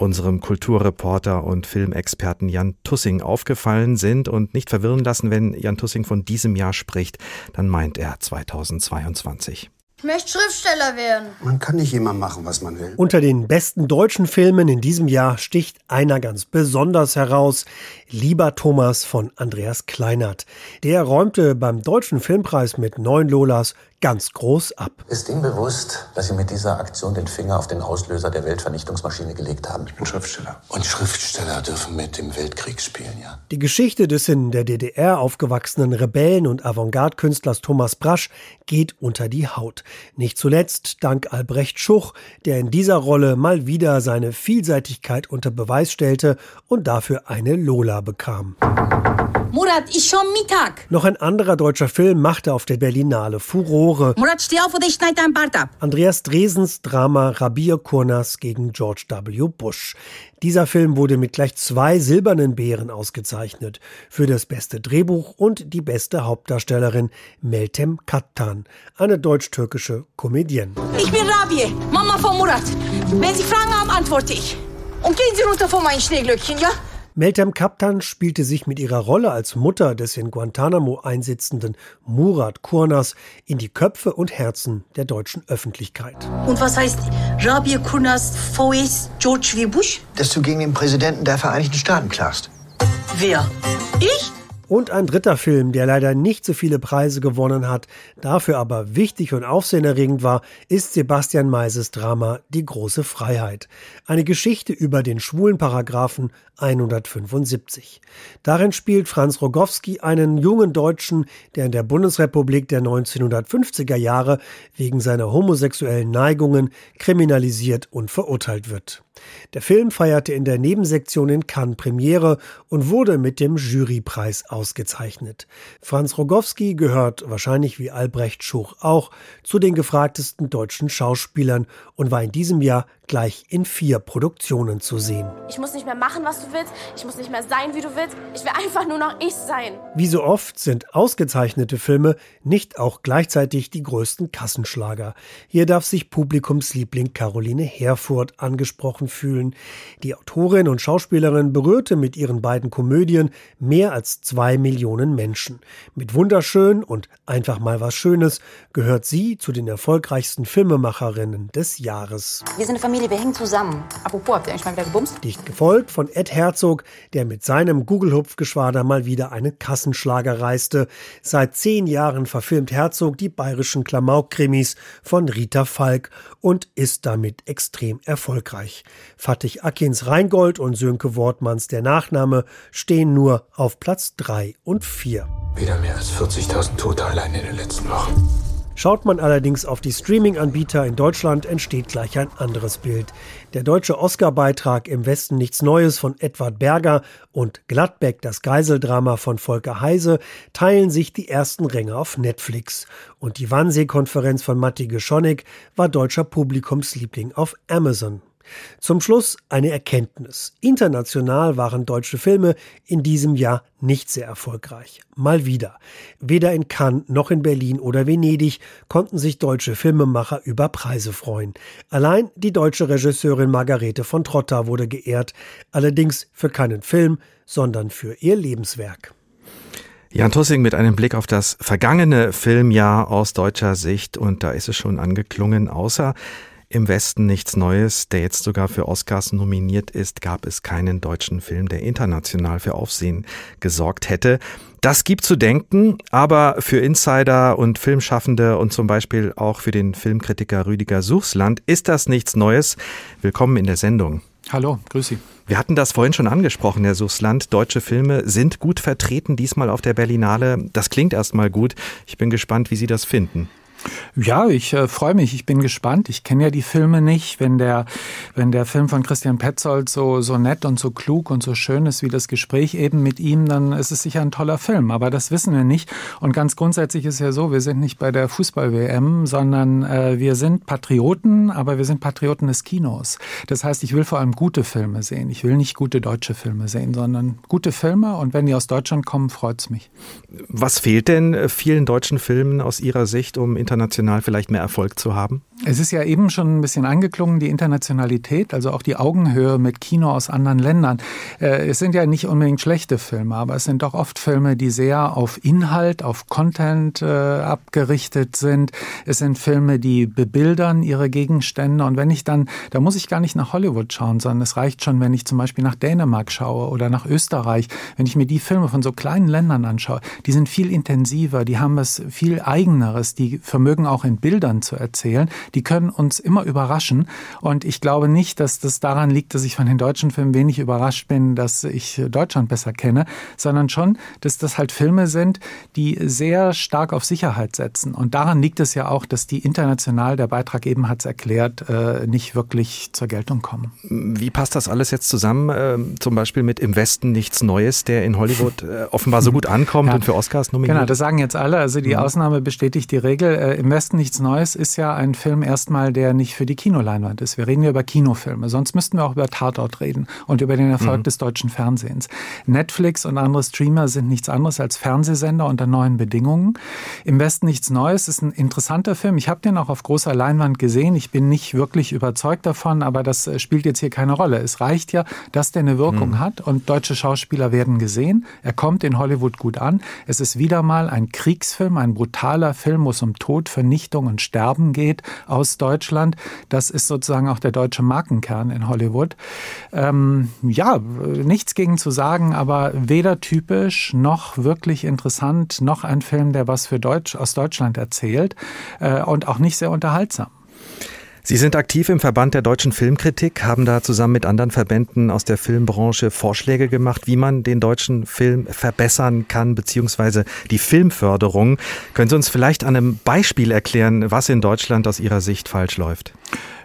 unserem Kulturreporter und Filmexperten Jan Tussing aufgefallen sind und nicht verwirren lassen, wenn Jan Tussing von diesem Jahr spricht, dann meint er 2022. Ich möchte Schriftsteller werden. Man kann nicht immer machen, was man will. Unter den besten deutschen Filmen in diesem Jahr sticht einer ganz besonders heraus. Lieber Thomas von Andreas Kleinert. Der räumte beim Deutschen Filmpreis mit neun Lolas ganz groß ab. Ist Ihnen bewusst, dass Sie mit dieser Aktion den Finger auf den Auslöser der Weltvernichtungsmaschine gelegt haben? Ich bin Schriftsteller. Und Schriftsteller dürfen mit dem Weltkrieg spielen, ja? Die Geschichte des in der DDR aufgewachsenen Rebellen und Avantgarde-Künstlers Thomas Brasch geht unter die Haut. Nicht zuletzt dank Albrecht Schuch, der in dieser Rolle mal wieder seine Vielseitigkeit unter Beweis stellte und dafür eine Lola bekam. Murat, ist schon Mittag. Noch ein anderer deutscher Film machte auf der Berlinale Furore. Murat, steh auf oder ich schneide dein Bart ab. Andreas Dresens Drama Rabir Kurnas gegen George W. Bush. Dieser Film wurde mit gleich zwei silbernen Bären ausgezeichnet. Für das beste Drehbuch und die beste Hauptdarstellerin Meltem Kattan, eine deutsch-türkische Comedienne. Ich bin Rabie, Mama von Murat. Wenn Sie Fragen haben, antworte ich. Und gehen Sie runter von meinen Schneeglöckchen, ja? Meltem Kaptan spielte sich mit ihrer Rolle als Mutter des in Guantanamo einsitzenden Murat Kurnas in die Köpfe und Herzen der deutschen Öffentlichkeit. Und was heißt Rabia Kurnas VS George W. Bush? Dass du gegen den Präsidenten der Vereinigten Staaten klagst. Wer? Ich? Und ein dritter Film, der leider nicht so viele Preise gewonnen hat, dafür aber wichtig und aufsehenerregend war, ist Sebastian Meises Drama Die große Freiheit. Eine Geschichte über den schwulen Paragraphen 175. Darin spielt Franz Rogowski einen jungen Deutschen, der in der Bundesrepublik der 1950er Jahre wegen seiner homosexuellen Neigungen kriminalisiert und verurteilt wird. Der Film feierte in der Nebensektion in Cannes Premiere und wurde mit dem Jurypreis ausgezeichnet. Franz Rogowski gehört wahrscheinlich wie Albrecht Schuch auch zu den gefragtesten deutschen Schauspielern und war in diesem Jahr gleich in vier Produktionen zu sehen. Ich muss nicht mehr machen, was du willst. Ich muss nicht mehr sein, wie du willst. Ich will einfach nur noch ich sein. Wie so oft sind ausgezeichnete Filme nicht auch gleichzeitig die größten Kassenschlager. Hier darf sich Publikumsliebling Caroline Herfurth angesprochen fühlen. Die Autorin und Schauspielerin berührte mit ihren beiden Komödien mehr als zwei Millionen Menschen. Mit Wunderschön und Einfach mal was Schönes gehört sie zu den erfolgreichsten Filmemacherinnen des Jahres. Wir sind eine Familie Familie, wir hängen zusammen. Apropos, habt ihr eigentlich mal wieder gebumst? Dicht gefolgt von Ed Herzog, der mit seinem Google-Hupfgeschwader mal wieder einen Kassenschlager reiste. Seit zehn Jahren verfilmt Herzog die bayerischen Klamauk-Krimis von Rita Falk und ist damit extrem erfolgreich. Fatih Akins Reingold und Sönke Wortmanns der Nachname stehen nur auf Platz drei und vier. Wieder mehr als 40.000 Tote allein in den letzten Wochen. Schaut man allerdings auf die Streaming-Anbieter in Deutschland, entsteht gleich ein anderes Bild. Der deutsche Oscar-Beitrag im Westen nichts Neues von Edward Berger und Gladbeck, das Geiseldrama von Volker Heise, teilen sich die ersten Ränge auf Netflix. Und die Wannsee-Konferenz von Matti Geschonek war deutscher Publikumsliebling auf Amazon. Zum Schluss eine Erkenntnis. International waren deutsche Filme in diesem Jahr nicht sehr erfolgreich. Mal wieder. Weder in Cannes noch in Berlin oder Venedig konnten sich deutsche Filmemacher über Preise freuen. Allein die deutsche Regisseurin Margarete von Trotta wurde geehrt, allerdings für keinen Film, sondern für ihr Lebenswerk. Jan Tussing mit einem Blick auf das vergangene Filmjahr aus deutscher Sicht und da ist es schon angeklungen, außer im Westen nichts Neues, der jetzt sogar für Oscars nominiert ist, gab es keinen deutschen Film, der international für Aufsehen gesorgt hätte. Das gibt zu denken, aber für Insider und Filmschaffende und zum Beispiel auch für den Filmkritiker Rüdiger Suchsland ist das nichts Neues. Willkommen in der Sendung. Hallo, grüß Sie. Wir hatten das vorhin schon angesprochen, Herr Suchsland. Deutsche Filme sind gut vertreten, diesmal auf der Berlinale. Das klingt erstmal gut. Ich bin gespannt, wie Sie das finden. Ja, ich äh, freue mich. Ich bin gespannt. Ich kenne ja die Filme nicht. Wenn der, wenn der Film von Christian Petzold so, so nett und so klug und so schön ist wie das Gespräch eben mit ihm, dann ist es sicher ein toller Film. Aber das wissen wir nicht. Und ganz grundsätzlich ist ja so, wir sind nicht bei der Fußball-WM, sondern äh, wir sind Patrioten, aber wir sind Patrioten des Kinos. Das heißt, ich will vor allem gute Filme sehen. Ich will nicht gute deutsche Filme sehen, sondern gute Filme. Und wenn die aus Deutschland kommen, freut's mich. Was fehlt denn äh, vielen deutschen Filmen aus Ihrer Sicht, um international vielleicht mehr Erfolg zu haben? Es ist ja eben schon ein bisschen angeklungen, die Internationalität, also auch die Augenhöhe mit Kino aus anderen Ländern. Äh, es sind ja nicht unbedingt schlechte Filme, aber es sind doch oft Filme, die sehr auf Inhalt, auf Content äh, abgerichtet sind. Es sind Filme, die bebildern ihre Gegenstände. Und wenn ich dann, da muss ich gar nicht nach Hollywood schauen, sondern es reicht schon, wenn ich zum Beispiel nach Dänemark schaue oder nach Österreich. Wenn ich mir die Filme von so kleinen Ländern anschaue, die sind viel intensiver, die haben was viel Eigeneres, die vermögen auch in Bildern zu erzählen die können uns immer überraschen. Und ich glaube nicht, dass das daran liegt, dass ich von den deutschen Filmen wenig überrascht bin, dass ich Deutschland besser kenne, sondern schon, dass das halt Filme sind, die sehr stark auf Sicherheit setzen. Und daran liegt es ja auch, dass die international, der Beitrag eben hat es erklärt, äh, nicht wirklich zur Geltung kommen. Wie passt das alles jetzt zusammen? Ähm, zum Beispiel mit Im Westen nichts Neues, der in Hollywood äh, offenbar so gut ankommt ja. und für Oscars nominiert. Genau, das sagen jetzt alle. Also die mhm. Ausnahme bestätigt die Regel. Äh, Im Westen nichts Neues ist ja ein Film erstmal, der nicht für die Kinoleinwand ist. Wir reden ja über Kinofilme. Sonst müssten wir auch über Tatort reden und über den Erfolg mhm. des deutschen Fernsehens. Netflix und andere Streamer sind nichts anderes als Fernsehsender unter neuen Bedingungen. Im Westen nichts Neues ist ein interessanter Film. Ich habe den auch auf großer Leinwand gesehen. Ich bin nicht wirklich überzeugt davon, aber das äh, spielt jetzt hier keine Rolle. Es reicht ja, dass der eine Wirkung mhm. hat und deutsche Schauspieler werden gesehen. Er kommt in Hollywood gut an. Es ist wieder mal ein Kriegsfilm, ein brutaler Film, wo es um Tod Tod, Vernichtung und Sterben geht aus Deutschland. Das ist sozusagen auch der deutsche Markenkern in Hollywood. Ähm, ja, nichts gegen zu sagen, aber weder typisch noch wirklich interessant, noch ein Film, der was für Deutsch aus Deutschland erzählt äh, und auch nicht sehr unterhaltsam. Sie sind aktiv im Verband der deutschen Filmkritik, haben da zusammen mit anderen Verbänden aus der Filmbranche Vorschläge gemacht, wie man den deutschen Film verbessern kann, beziehungsweise die Filmförderung. Können Sie uns vielleicht an einem Beispiel erklären, was in Deutschland aus Ihrer Sicht falsch läuft?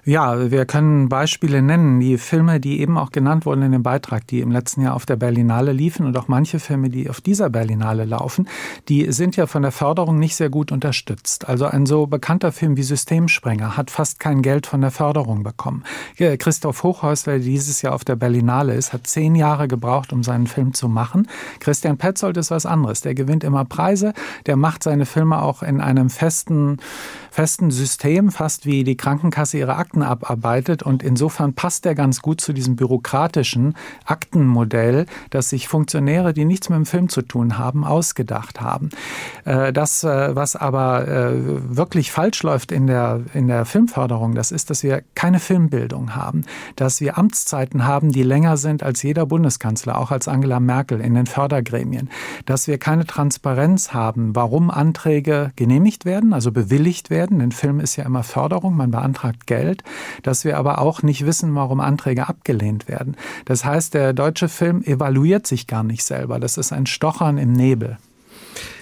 Ja, wir können Beispiele nennen. Die Filme, die eben auch genannt wurden in dem Beitrag, die im letzten Jahr auf der Berlinale liefen und auch manche Filme, die auf dieser Berlinale laufen, die sind ja von der Förderung nicht sehr gut unterstützt. Also ein so bekannter Film wie Systemsprenger hat fast kein Geld von der Förderung bekommen. Christoph Hochhäusler, der dieses Jahr auf der Berlinale ist, hat zehn Jahre gebraucht, um seinen Film zu machen. Christian Petzold ist was anderes. Der gewinnt immer Preise. Der macht seine Filme auch in einem festen, festen System, fast wie die Krankenkasse ihre Akten abarbeitet. Und insofern passt er ganz gut zu diesem bürokratischen Aktenmodell, das sich Funktionäre, die nichts mit dem Film zu tun haben, ausgedacht haben. Äh, das, äh, was aber äh, wirklich falsch läuft in der, in der Filmförderung, das ist, dass wir keine Filmbildung haben, dass wir Amtszeiten haben, die länger sind als jeder Bundeskanzler, auch als Angela Merkel in den Fördergremien, dass wir keine Transparenz haben, warum Anträge genehmigt werden, also bewilligt werden werden. Ein Film ist ja immer Förderung, man beantragt Geld, dass wir aber auch nicht wissen, warum Anträge abgelehnt werden. Das heißt, der deutsche Film evaluiert sich gar nicht selber. Das ist ein Stochern im Nebel.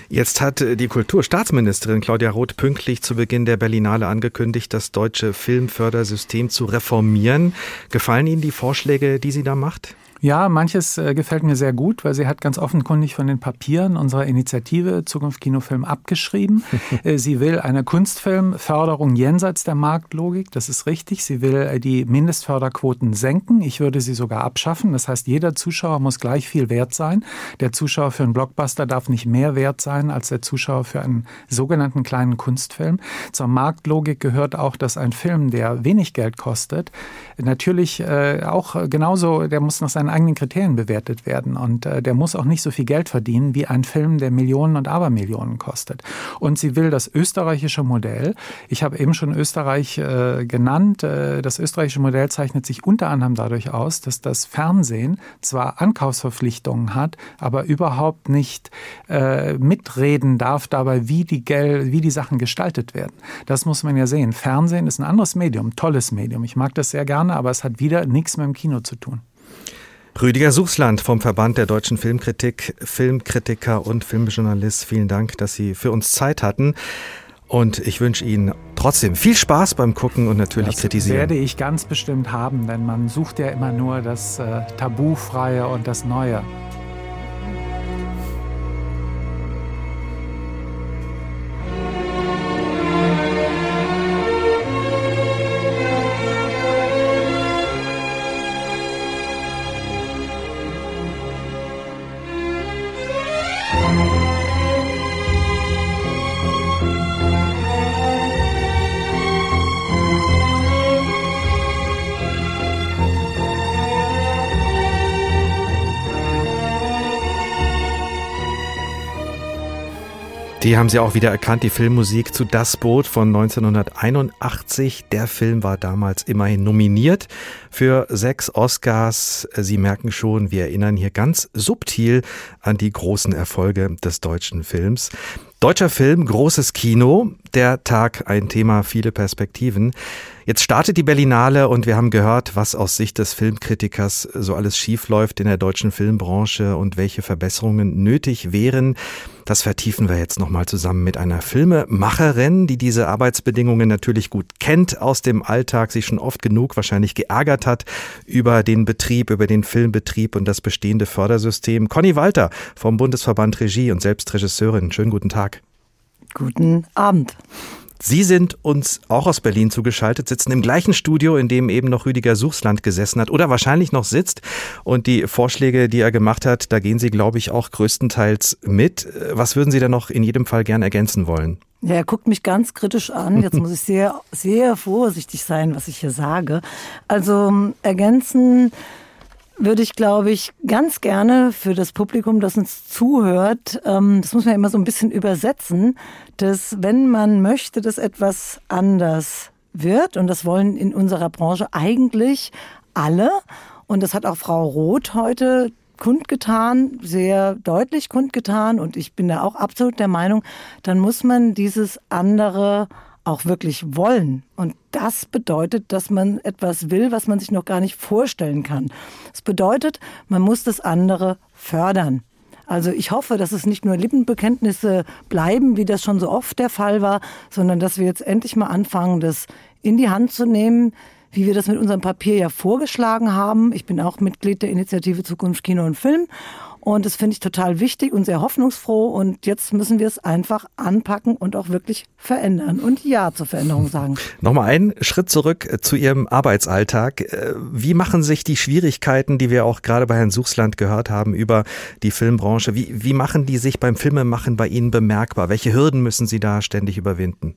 Jetzt hat die Kulturstaatsministerin Claudia Roth pünktlich zu Beginn der Berlinale angekündigt, das deutsche Filmfördersystem zu reformieren. Gefallen Ihnen die Vorschläge, die sie da macht? Ja, manches äh, gefällt mir sehr gut, weil sie hat ganz offenkundig von den Papieren unserer Initiative Zukunft Kinofilm abgeschrieben. Äh, sie will eine Kunstfilmförderung jenseits der Marktlogik, das ist richtig. Sie will äh, die Mindestförderquoten senken. Ich würde sie sogar abschaffen. Das heißt, jeder Zuschauer muss gleich viel wert sein. Der Zuschauer für einen Blockbuster darf nicht mehr wert sein als der Zuschauer für einen sogenannten kleinen Kunstfilm. Zur Marktlogik gehört auch, dass ein Film, der wenig Geld kostet, natürlich auch genauso, der muss nach seinen eigenen Kriterien bewertet werden. Und äh, der muss auch nicht so viel Geld verdienen wie ein Film, der Millionen und Abermillionen kostet. Und sie will das österreichische Modell. Ich habe eben schon Österreich äh, genannt. Äh, das österreichische Modell zeichnet sich unter anderem dadurch aus, dass das Fernsehen zwar Ankaufsverpflichtungen hat, aber überhaupt nicht äh, mitreden darf dabei, wie die, Gel wie die Sachen gestaltet werden. Das muss man ja sehen. Fernsehen ist ein anderes Medium, tolles Medium. Ich mag das sehr gerne, aber es hat wieder nichts mit dem Kino zu tun. Rüdiger Suchsland vom Verband der deutschen Filmkritik, Filmkritiker und Filmjournalist, vielen Dank, dass Sie für uns Zeit hatten. Und ich wünsche Ihnen trotzdem viel Spaß beim Gucken und natürlich das kritisieren. werde ich ganz bestimmt haben, denn man sucht ja immer nur das äh, Tabufreie und das Neue. Die haben Sie auch wieder erkannt, die Filmmusik zu Das Boot von 1981. Der Film war damals immerhin nominiert für sechs Oscars. Sie merken schon, wir erinnern hier ganz subtil an die großen Erfolge des deutschen Films. Deutscher Film, großes Kino. Der Tag, ein Thema, viele Perspektiven. Jetzt startet die Berlinale und wir haben gehört, was aus Sicht des Filmkritikers so alles schiefläuft in der deutschen Filmbranche und welche Verbesserungen nötig wären. Das vertiefen wir jetzt nochmal zusammen mit einer Filmemacherin, die diese Arbeitsbedingungen natürlich gut kennt aus dem Alltag, sich schon oft genug wahrscheinlich geärgert hat über den Betrieb, über den Filmbetrieb und das bestehende Fördersystem. Conny Walter vom Bundesverband Regie und selbst Regisseurin. Schönen guten Tag. Guten Abend. Sie sind uns auch aus Berlin zugeschaltet, sitzen im gleichen Studio, in dem eben noch Rüdiger Suchsland gesessen hat oder wahrscheinlich noch sitzt. Und die Vorschläge, die er gemacht hat, da gehen Sie, glaube ich, auch größtenteils mit. Was würden Sie da noch in jedem Fall gern ergänzen wollen? Ja, er guckt mich ganz kritisch an. Jetzt muss ich sehr, sehr vorsichtig sein, was ich hier sage. Also ergänzen würde ich, glaube ich, ganz gerne für das Publikum, das uns zuhört, ähm, das muss man immer so ein bisschen übersetzen, dass wenn man möchte, dass etwas anders wird, und das wollen in unserer Branche eigentlich alle, und das hat auch Frau Roth heute kundgetan, sehr deutlich kundgetan, und ich bin da auch absolut der Meinung, dann muss man dieses andere auch wirklich wollen. Und das bedeutet, dass man etwas will, was man sich noch gar nicht vorstellen kann. Das bedeutet, man muss das andere fördern. Also ich hoffe, dass es nicht nur Lippenbekenntnisse bleiben, wie das schon so oft der Fall war, sondern dass wir jetzt endlich mal anfangen, das in die Hand zu nehmen, wie wir das mit unserem Papier ja vorgeschlagen haben. Ich bin auch Mitglied der Initiative Zukunft Kino und Film und das finde ich total wichtig und sehr hoffnungsfroh. Und jetzt müssen wir es einfach anpacken und auch wirklich verändern und Ja zur Veränderung sagen. Nochmal einen Schritt zurück äh, zu Ihrem Arbeitsalltag. Äh, wie machen sich die Schwierigkeiten, die wir auch gerade bei Herrn Suchsland gehört haben über die Filmbranche, wie, wie machen die sich beim Filmemachen bei Ihnen bemerkbar? Welche Hürden müssen Sie da ständig überwinden?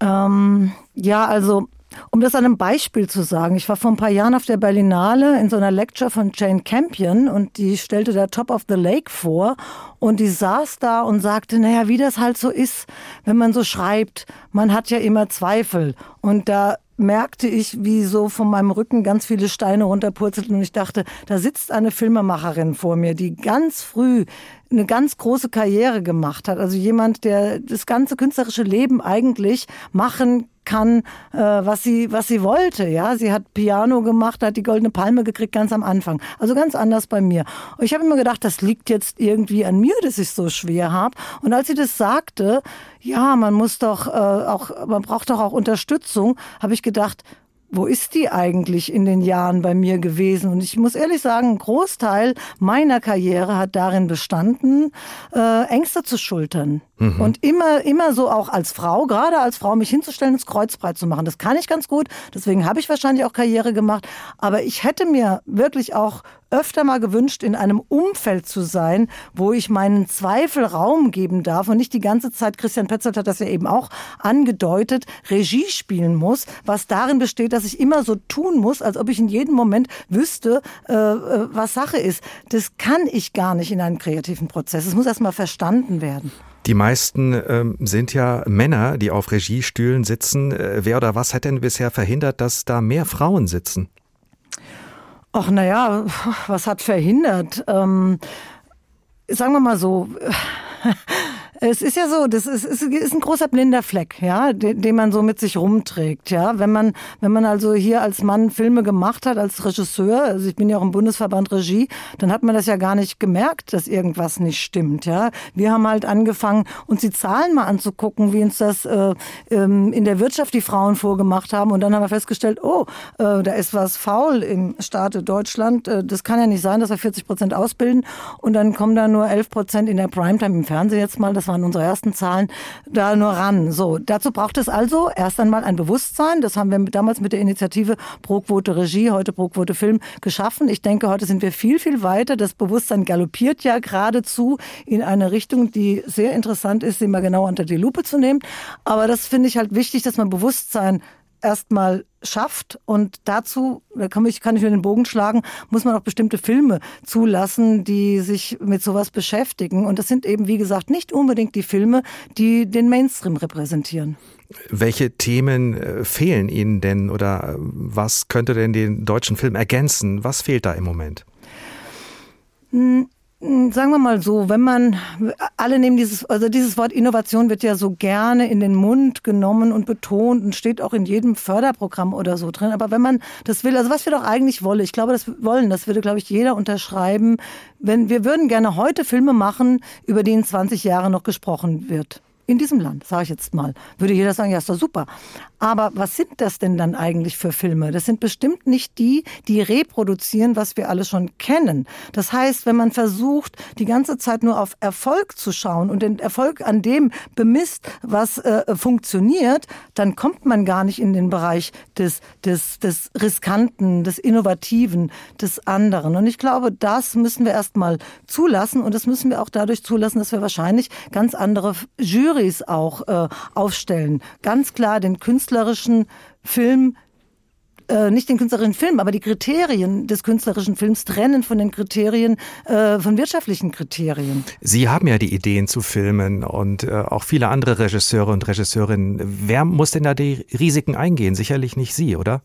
Ähm, ja, also um das an einem Beispiel zu sagen, ich war vor ein paar Jahren auf der Berlinale in so einer Lecture von Jane Campion und die stellte da Top of the Lake vor und die saß da und sagte, naja, wie das halt so ist, wenn man so schreibt, man hat ja immer Zweifel. Und da merkte ich, wie so von meinem Rücken ganz viele Steine runterpurzelten und ich dachte, da sitzt eine Filmemacherin vor mir, die ganz früh eine ganz große Karriere gemacht hat. Also jemand, der das ganze künstlerische Leben eigentlich machen kann, äh, was sie was sie wollte. Ja, sie hat Piano gemacht, hat die goldene Palme gekriegt ganz am Anfang. Also ganz anders bei mir. Und ich habe immer gedacht, das liegt jetzt irgendwie an mir, dass ich so schwer habe. Und als sie das sagte, ja, man muss doch äh, auch, man braucht doch auch Unterstützung, habe ich gedacht, wo ist die eigentlich in den Jahren bei mir gewesen? Und ich muss ehrlich sagen, ein Großteil meiner Karriere hat darin bestanden, äh, Ängste zu schultern. Mhm. Und immer, immer so auch als Frau, gerade als Frau, mich hinzustellen, ins Kreuzbreit zu machen. Das kann ich ganz gut. Deswegen habe ich wahrscheinlich auch Karriere gemacht. Aber ich hätte mir wirklich auch öfter mal gewünscht, in einem Umfeld zu sein, wo ich meinen Zweifel Raum geben darf und nicht die ganze Zeit, Christian Petzold hat das ja eben auch angedeutet, Regie spielen muss, was darin besteht, dass ich immer so tun muss, als ob ich in jedem Moment wüsste, äh, äh was Sache ist. Das kann ich gar nicht in einem kreativen Prozess. Es muss erst mal verstanden werden. Die meisten ähm, sind ja Männer, die auf Regiestühlen sitzen. Äh, wer oder was hat denn bisher verhindert, dass da mehr Frauen sitzen? Ach, naja, was hat verhindert? Ähm, sagen wir mal so. Es ist ja so, das ist, ist, ist ein großer blinder Fleck, ja, den, den, man so mit sich rumträgt, ja. Wenn man, wenn man also hier als Mann Filme gemacht hat, als Regisseur, also ich bin ja auch im Bundesverband Regie, dann hat man das ja gar nicht gemerkt, dass irgendwas nicht stimmt, ja. Wir haben halt angefangen, uns die Zahlen mal anzugucken, wie uns das äh, ähm, in der Wirtschaft die Frauen vorgemacht haben und dann haben wir festgestellt, oh, äh, da ist was faul im Staate Deutschland. Äh, das kann ja nicht sein, dass wir 40 Prozent ausbilden und dann kommen da nur 11 Prozent in der Primetime im Fernsehen jetzt mal. Das war waren unsere ersten Zahlen, da nur ran. So, dazu braucht es also erst einmal ein Bewusstsein. Das haben wir damals mit der Initiative Pro Quote Regie, heute Pro Quote Film geschaffen. Ich denke, heute sind wir viel, viel weiter. Das Bewusstsein galoppiert ja geradezu in eine Richtung, die sehr interessant ist, sie mal genau unter die Lupe zu nehmen. Aber das finde ich halt wichtig, dass man Bewusstsein erstmal schafft. Und dazu, da kann ich, kann ich mir den Bogen schlagen, muss man auch bestimmte Filme zulassen, die sich mit sowas beschäftigen. Und das sind eben, wie gesagt, nicht unbedingt die Filme, die den Mainstream repräsentieren. Welche Themen äh, fehlen Ihnen denn oder äh, was könnte denn den deutschen Film ergänzen? Was fehlt da im Moment? Hm, sagen wir mal so, wenn man, alle nehmen dieses, also dieses Wort Innovation wird ja so gerne in den Mund genommen und betont und steht auch in jedem Förderprogramm oder so drin. Aber wenn man das will, also was wir doch eigentlich wollen, ich glaube, das wollen, das würde, glaube ich, jeder unterschreiben. Wenn, wir würden gerne heute Filme machen, über die in 20 Jahren noch gesprochen wird in diesem Land, sage ich jetzt mal, würde jeder sagen, ja, ist doch super. Aber was sind das denn dann eigentlich für Filme? Das sind bestimmt nicht die, die reproduzieren, was wir alle schon kennen. Das heißt, wenn man versucht, die ganze Zeit nur auf Erfolg zu schauen und den Erfolg an dem bemisst, was äh, funktioniert, dann kommt man gar nicht in den Bereich des, des, des Riskanten, des Innovativen, des anderen. Und ich glaube, das müssen wir erstmal zulassen und das müssen wir auch dadurch zulassen, dass wir wahrscheinlich ganz andere Jury Jurys auch äh, aufstellen. Ganz klar den künstlerischen Film äh, nicht den künstlerischen Film, aber die Kriterien des künstlerischen Films trennen von den Kriterien, äh, von wirtschaftlichen Kriterien. Sie haben ja die Ideen zu filmen und äh, auch viele andere Regisseure und Regisseurinnen. Wer muss denn da die Risiken eingehen? Sicherlich nicht Sie, oder?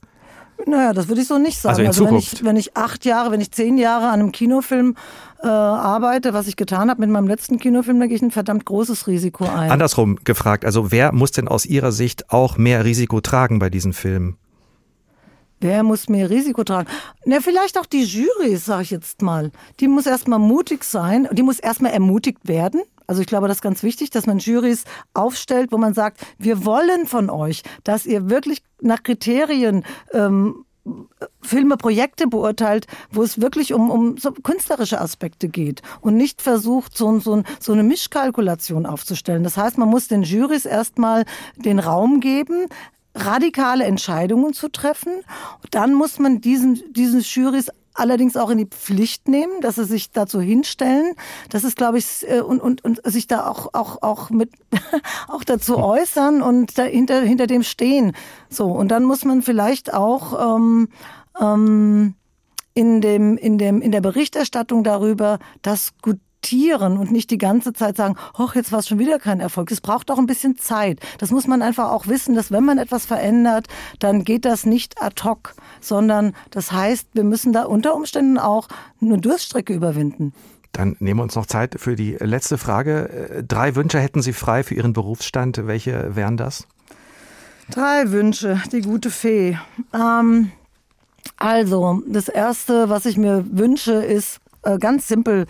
Naja, das würde ich so nicht sagen. Also, in also wenn, ich, wenn ich acht Jahre, wenn ich zehn Jahre an einem Kinofilm äh, arbeite, was ich getan habe mit meinem letzten Kinofilm, da gehe ich ein verdammt großes Risiko ein. Andersrum gefragt, also wer muss denn aus Ihrer Sicht auch mehr Risiko tragen bei diesen Filmen? Wer muss mehr Risiko tragen? Na, vielleicht auch die Jury, sage ich jetzt mal. Die muss erstmal mutig sein, die muss erstmal ermutigt werden. Also ich glaube, das ist ganz wichtig, dass man Jurys aufstellt, wo man sagt, wir wollen von euch, dass ihr wirklich nach Kriterien ähm, Filme, Projekte beurteilt, wo es wirklich um, um so künstlerische Aspekte geht und nicht versucht, so, so, so eine Mischkalkulation aufzustellen. Das heißt, man muss den Jurys erstmal den Raum geben, radikale Entscheidungen zu treffen. Dann muss man diesen, diesen Jurys allerdings auch in die Pflicht nehmen, dass sie sich dazu hinstellen. Das ist, glaube ich, äh, und, und, und sich da auch, auch, auch mit, auch dazu äußern und dahinter, hinter dem stehen. So. Und dann muss man vielleicht auch, ähm, ähm, in dem, in dem, in der Berichterstattung darüber das gut und nicht die ganze Zeit sagen, hoch, jetzt war es schon wieder kein Erfolg. Es braucht auch ein bisschen Zeit. Das muss man einfach auch wissen, dass wenn man etwas verändert, dann geht das nicht ad hoc, sondern das heißt, wir müssen da unter Umständen auch eine Durststrecke überwinden. Dann nehmen wir uns noch Zeit für die letzte Frage. Drei Wünsche hätten Sie frei für Ihren Berufsstand. Welche wären das? Drei Wünsche, die gute Fee. Ähm, also, das Erste, was ich mir wünsche, ist äh, ganz simpel.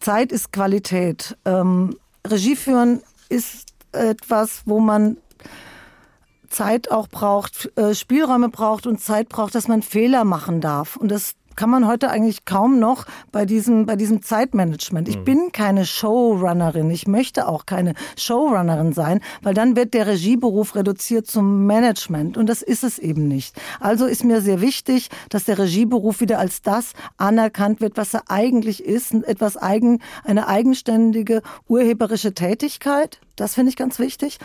Zeit ist Qualität. Ähm, Regie führen ist etwas, wo man Zeit auch braucht, äh, Spielräume braucht und Zeit braucht, dass man Fehler machen darf. Und das kann man heute eigentlich kaum noch bei diesem, bei diesem Zeitmanagement. Ich mhm. bin keine Showrunnerin. Ich möchte auch keine Showrunnerin sein, weil dann wird der Regieberuf reduziert zum Management. Und das ist es eben nicht. Also ist mir sehr wichtig, dass der Regieberuf wieder als das anerkannt wird, was er eigentlich ist. Etwas eigen, eine eigenständige urheberische Tätigkeit. Das finde ich ganz wichtig.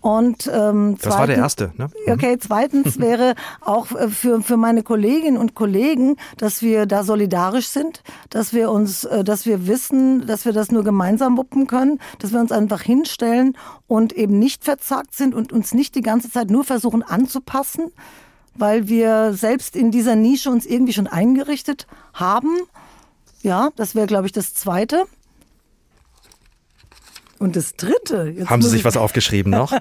Und ähm, das war der erste. Ne? Okay, zweitens wäre auch äh, für für meine Kolleginnen und Kollegen, dass wir da solidarisch sind, dass wir uns, äh, dass wir wissen, dass wir das nur gemeinsam wuppen können, dass wir uns einfach hinstellen und eben nicht verzagt sind und uns nicht die ganze Zeit nur versuchen anzupassen, weil wir selbst in dieser Nische uns irgendwie schon eingerichtet haben. Ja, das wäre, glaube ich, das Zweite. Und das dritte. Haben Sie sich was aufgeschrieben noch? ja,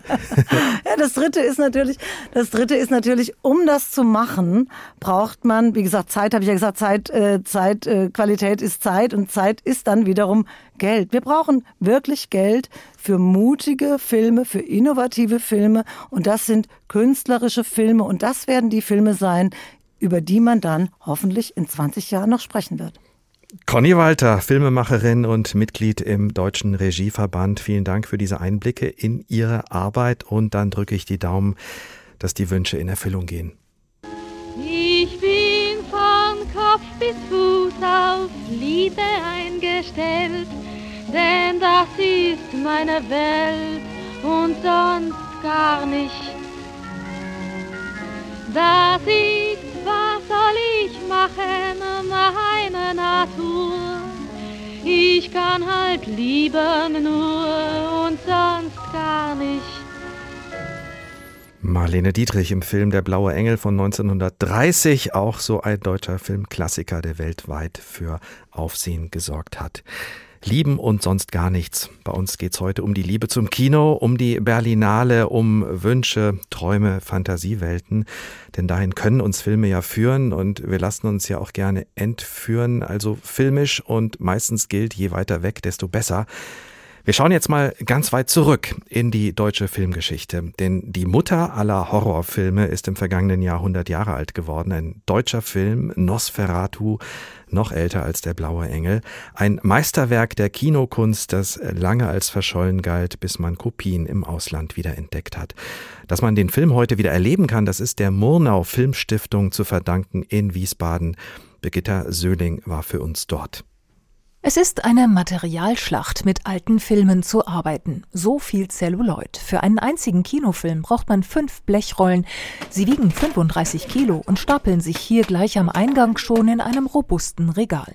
das dritte ist natürlich, das dritte ist natürlich, um das zu machen, braucht man, wie gesagt, Zeit, habe ich ja gesagt, Zeit, äh, Zeit, äh, Qualität ist Zeit und Zeit ist dann wiederum Geld. Wir brauchen wirklich Geld für mutige Filme, für innovative Filme und das sind künstlerische Filme und das werden die Filme sein, über die man dann hoffentlich in 20 Jahren noch sprechen wird. Conny Walter, Filmemacherin und Mitglied im Deutschen Regieverband. Vielen Dank für diese Einblicke in Ihre Arbeit und dann drücke ich die Daumen, dass die Wünsche in Erfüllung gehen. Ich bin von Kopf bis Fuß auf Liebe eingestellt, denn das ist meine Welt und sonst gar nicht. Das ist, was soll ich machen, meine Natur. Ich kann halt lieben nur und sonst gar nicht. Marlene Dietrich im Film Der blaue Engel von 1930, auch so ein deutscher Filmklassiker, der weltweit für Aufsehen gesorgt hat. Lieben und sonst gar nichts. Bei uns geht's heute um die Liebe zum Kino, um die Berlinale, um Wünsche, Träume, Fantasiewelten. Denn dahin können uns Filme ja führen und wir lassen uns ja auch gerne entführen. Also filmisch und meistens gilt, je weiter weg, desto besser. Wir schauen jetzt mal ganz weit zurück in die deutsche Filmgeschichte, denn die Mutter aller Horrorfilme ist im vergangenen Jahr 100 Jahre alt geworden. Ein deutscher Film, Nosferatu, noch älter als der blaue Engel. Ein Meisterwerk der Kinokunst, das lange als verschollen galt, bis man Kopien im Ausland wiederentdeckt hat. Dass man den Film heute wieder erleben kann, das ist der Murnau Filmstiftung zu verdanken in Wiesbaden. Birgitta Söhling war für uns dort. Es ist eine Materialschlacht, mit alten Filmen zu arbeiten. So viel Celluloid. Für einen einzigen Kinofilm braucht man fünf Blechrollen. Sie wiegen 35 Kilo und stapeln sich hier gleich am Eingang schon in einem robusten Regal.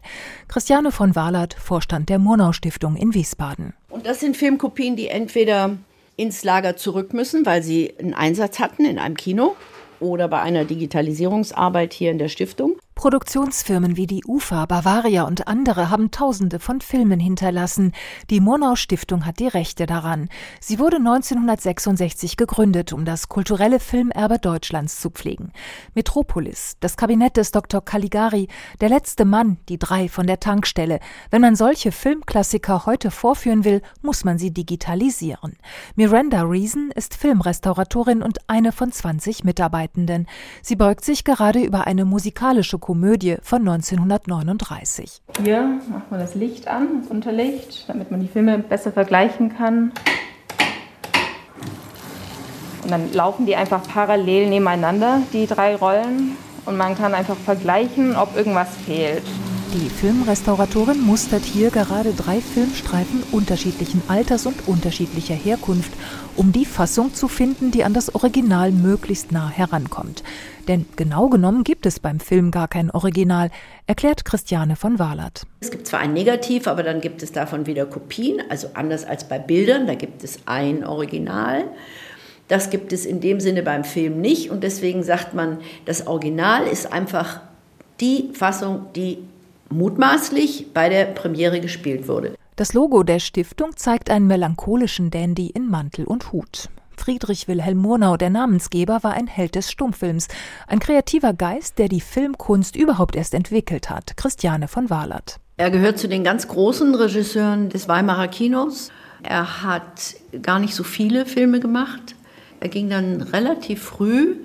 Christiane von Wahlert, Vorstand der Murnau Stiftung in Wiesbaden. Und das sind Filmkopien, die entweder ins Lager zurück müssen, weil sie einen Einsatz hatten in einem Kino oder bei einer Digitalisierungsarbeit hier in der Stiftung. Produktionsfirmen wie die UFA, Bavaria und andere haben Tausende von Filmen hinterlassen. Die Murnau Stiftung hat die Rechte daran. Sie wurde 1966 gegründet, um das kulturelle Filmerbe Deutschlands zu pflegen. Metropolis, das Kabinett des Dr. Caligari, Der letzte Mann, die drei von der Tankstelle. Wenn man solche Filmklassiker heute vorführen will, muss man sie digitalisieren. Miranda Reason ist Filmrestauratorin und eine von 20 Mitarbeitenden. Sie beugt sich gerade über eine musikalische Komödie von 1939. Hier macht man das Licht an, das Unterlicht, damit man die Filme besser vergleichen kann. Und dann laufen die einfach parallel nebeneinander, die drei Rollen. Und man kann einfach vergleichen, ob irgendwas fehlt. Die Filmrestauratorin mustert hier gerade drei Filmstreifen unterschiedlichen Alters und unterschiedlicher Herkunft, um die Fassung zu finden, die an das Original möglichst nah herankommt. Denn genau genommen gibt es beim Film gar kein Original, erklärt Christiane von Wahlert. Es gibt zwar ein Negativ, aber dann gibt es davon wieder Kopien, also anders als bei Bildern, da gibt es ein Original. Das gibt es in dem Sinne beim Film nicht und deswegen sagt man, das Original ist einfach die Fassung, die mutmaßlich bei der Premiere gespielt wurde. Das Logo der Stiftung zeigt einen melancholischen Dandy in Mantel und Hut. Friedrich Wilhelm Murnau, der Namensgeber, war ein Held des Stummfilms, ein kreativer Geist, der die Filmkunst überhaupt erst entwickelt hat. Christiane von Wahlert. Er gehört zu den ganz großen Regisseuren des Weimarer Kinos. Er hat gar nicht so viele Filme gemacht. Er ging dann relativ früh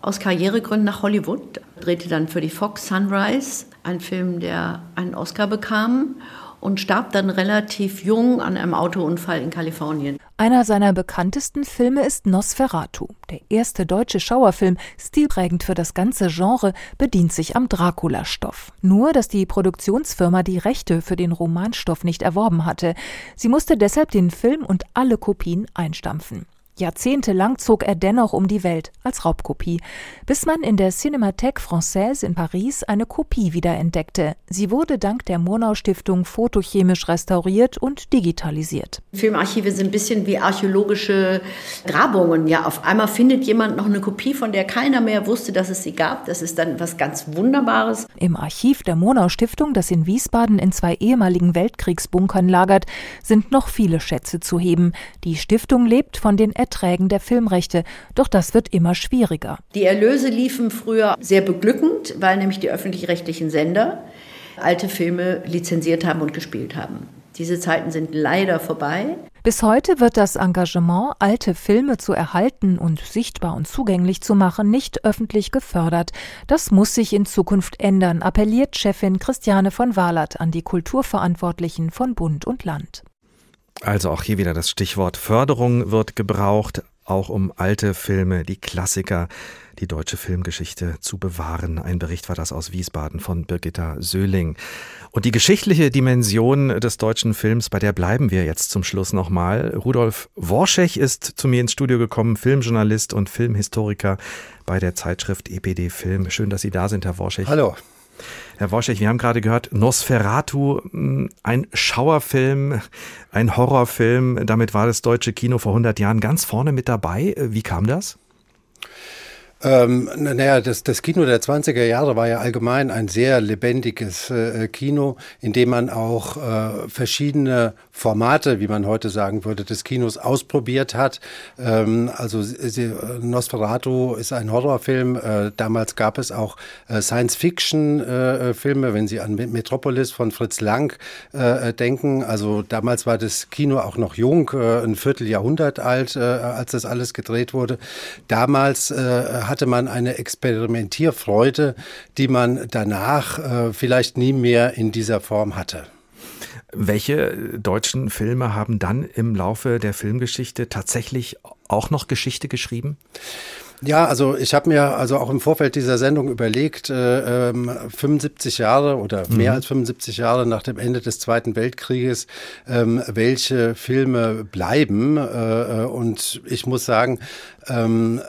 aus Karrieregründen nach Hollywood, drehte dann für die Fox Sunrise, ein Film, der einen Oscar bekam und starb dann relativ jung an einem Autounfall in Kalifornien. Einer seiner bekanntesten Filme ist Nosferatu. Der erste deutsche Schauerfilm, stilprägend für das ganze Genre, bedient sich am Dracula-Stoff. Nur, dass die Produktionsfirma die Rechte für den Romanstoff nicht erworben hatte. Sie musste deshalb den Film und alle Kopien einstampfen. Jahrzehntelang zog er dennoch um die Welt als Raubkopie, bis man in der Cinémathèque Française in Paris eine Kopie wiederentdeckte. Sie wurde dank der Murnau Stiftung fotochemisch restauriert und digitalisiert. Filmarchive sind ein bisschen wie archäologische Grabungen. Ja, auf einmal findet jemand noch eine Kopie, von der keiner mehr wusste, dass es sie gab. Das ist dann was ganz Wunderbares. Im Archiv der Murnau Stiftung, das in Wiesbaden in zwei ehemaligen Weltkriegsbunkern lagert, sind noch viele Schätze zu heben. Die Stiftung lebt von den Erträgen der Filmrechte. Doch das wird immer schwieriger. Die Erlöse liefen früher sehr beglückend, weil nämlich die öffentlich-rechtlichen Sender alte Filme lizenziert haben und gespielt haben. Diese Zeiten sind leider vorbei. Bis heute wird das Engagement, alte Filme zu erhalten und sichtbar und zugänglich zu machen, nicht öffentlich gefördert. Das muss sich in Zukunft ändern, appelliert Chefin Christiane von Wahlert an die Kulturverantwortlichen von Bund und Land. Also auch hier wieder das Stichwort Förderung wird gebraucht, auch um alte Filme, die Klassiker, die deutsche Filmgeschichte zu bewahren. Ein Bericht war das aus Wiesbaden von Birgitta Söhling. Und die geschichtliche Dimension des deutschen Films, bei der bleiben wir jetzt zum Schluss nochmal. Rudolf Worschech ist zu mir ins Studio gekommen, Filmjournalist und Filmhistoriker bei der Zeitschrift EPD Film. Schön, dass Sie da sind, Herr Worschech. Hallo. Herr Worschech, wir haben gerade gehört, Nosferatu, hm, ein Schauerfilm, ein Horrorfilm. Damit war das deutsche Kino vor 100 Jahren ganz vorne mit dabei. Wie kam das? Ähm, naja, das, das Kino der 20er Jahre war ja allgemein ein sehr lebendiges äh, Kino, in dem man auch äh, verschiedene Formate, wie man heute sagen würde, des Kinos ausprobiert hat. Ähm, also Nosferatu ist ein Horrorfilm. Äh, damals gab es auch äh, Science-Fiction-Filme, äh, wenn Sie an Metropolis von Fritz Lang äh, denken. Also damals war das Kino auch noch jung, ein Vierteljahrhundert alt, als das alles gedreht wurde. Damals hatte man eine Experimentierfreude, die man danach äh, vielleicht nie mehr in dieser Form hatte. Welche deutschen Filme haben dann im Laufe der Filmgeschichte tatsächlich auch noch Geschichte geschrieben? Ja, also ich habe mir also auch im Vorfeld dieser Sendung überlegt, äh, 75 ähm, Jahre oder mhm. mehr als 75 Jahre nach dem Ende des Zweiten Weltkrieges, ähm, welche Filme bleiben. Äh, äh und ich muss sagen, ähm,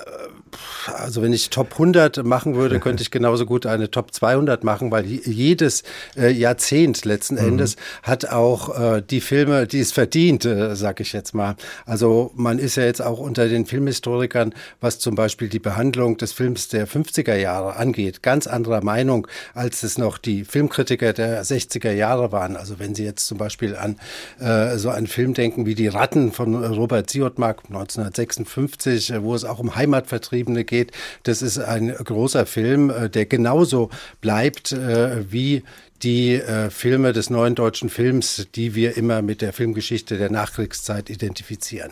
also wenn ich Top 100 machen würde, könnte ich genauso gut eine Top 200 machen, weil jedes äh, Jahrzehnt letzten mhm. Endes hat auch äh, die Filme, die es verdient, äh, sag ich jetzt mal. Also man ist ja jetzt auch unter den Filmhistorikern, was zum Beispiel die Behandlung des Films der 50er Jahre angeht, ganz anderer Meinung, als es noch die Filmkritiker der 60er Jahre waren. Also wenn Sie jetzt zum Beispiel an äh, so einen Film denken wie Die Ratten von Robert Siodmark 1956, äh, wo es auch um Heimatvertriebene geht, geht. Das ist ein großer Film, äh, der genauso bleibt äh, wie die äh, Filme des neuen deutschen Films, die wir immer mit der Filmgeschichte der Nachkriegszeit identifizieren.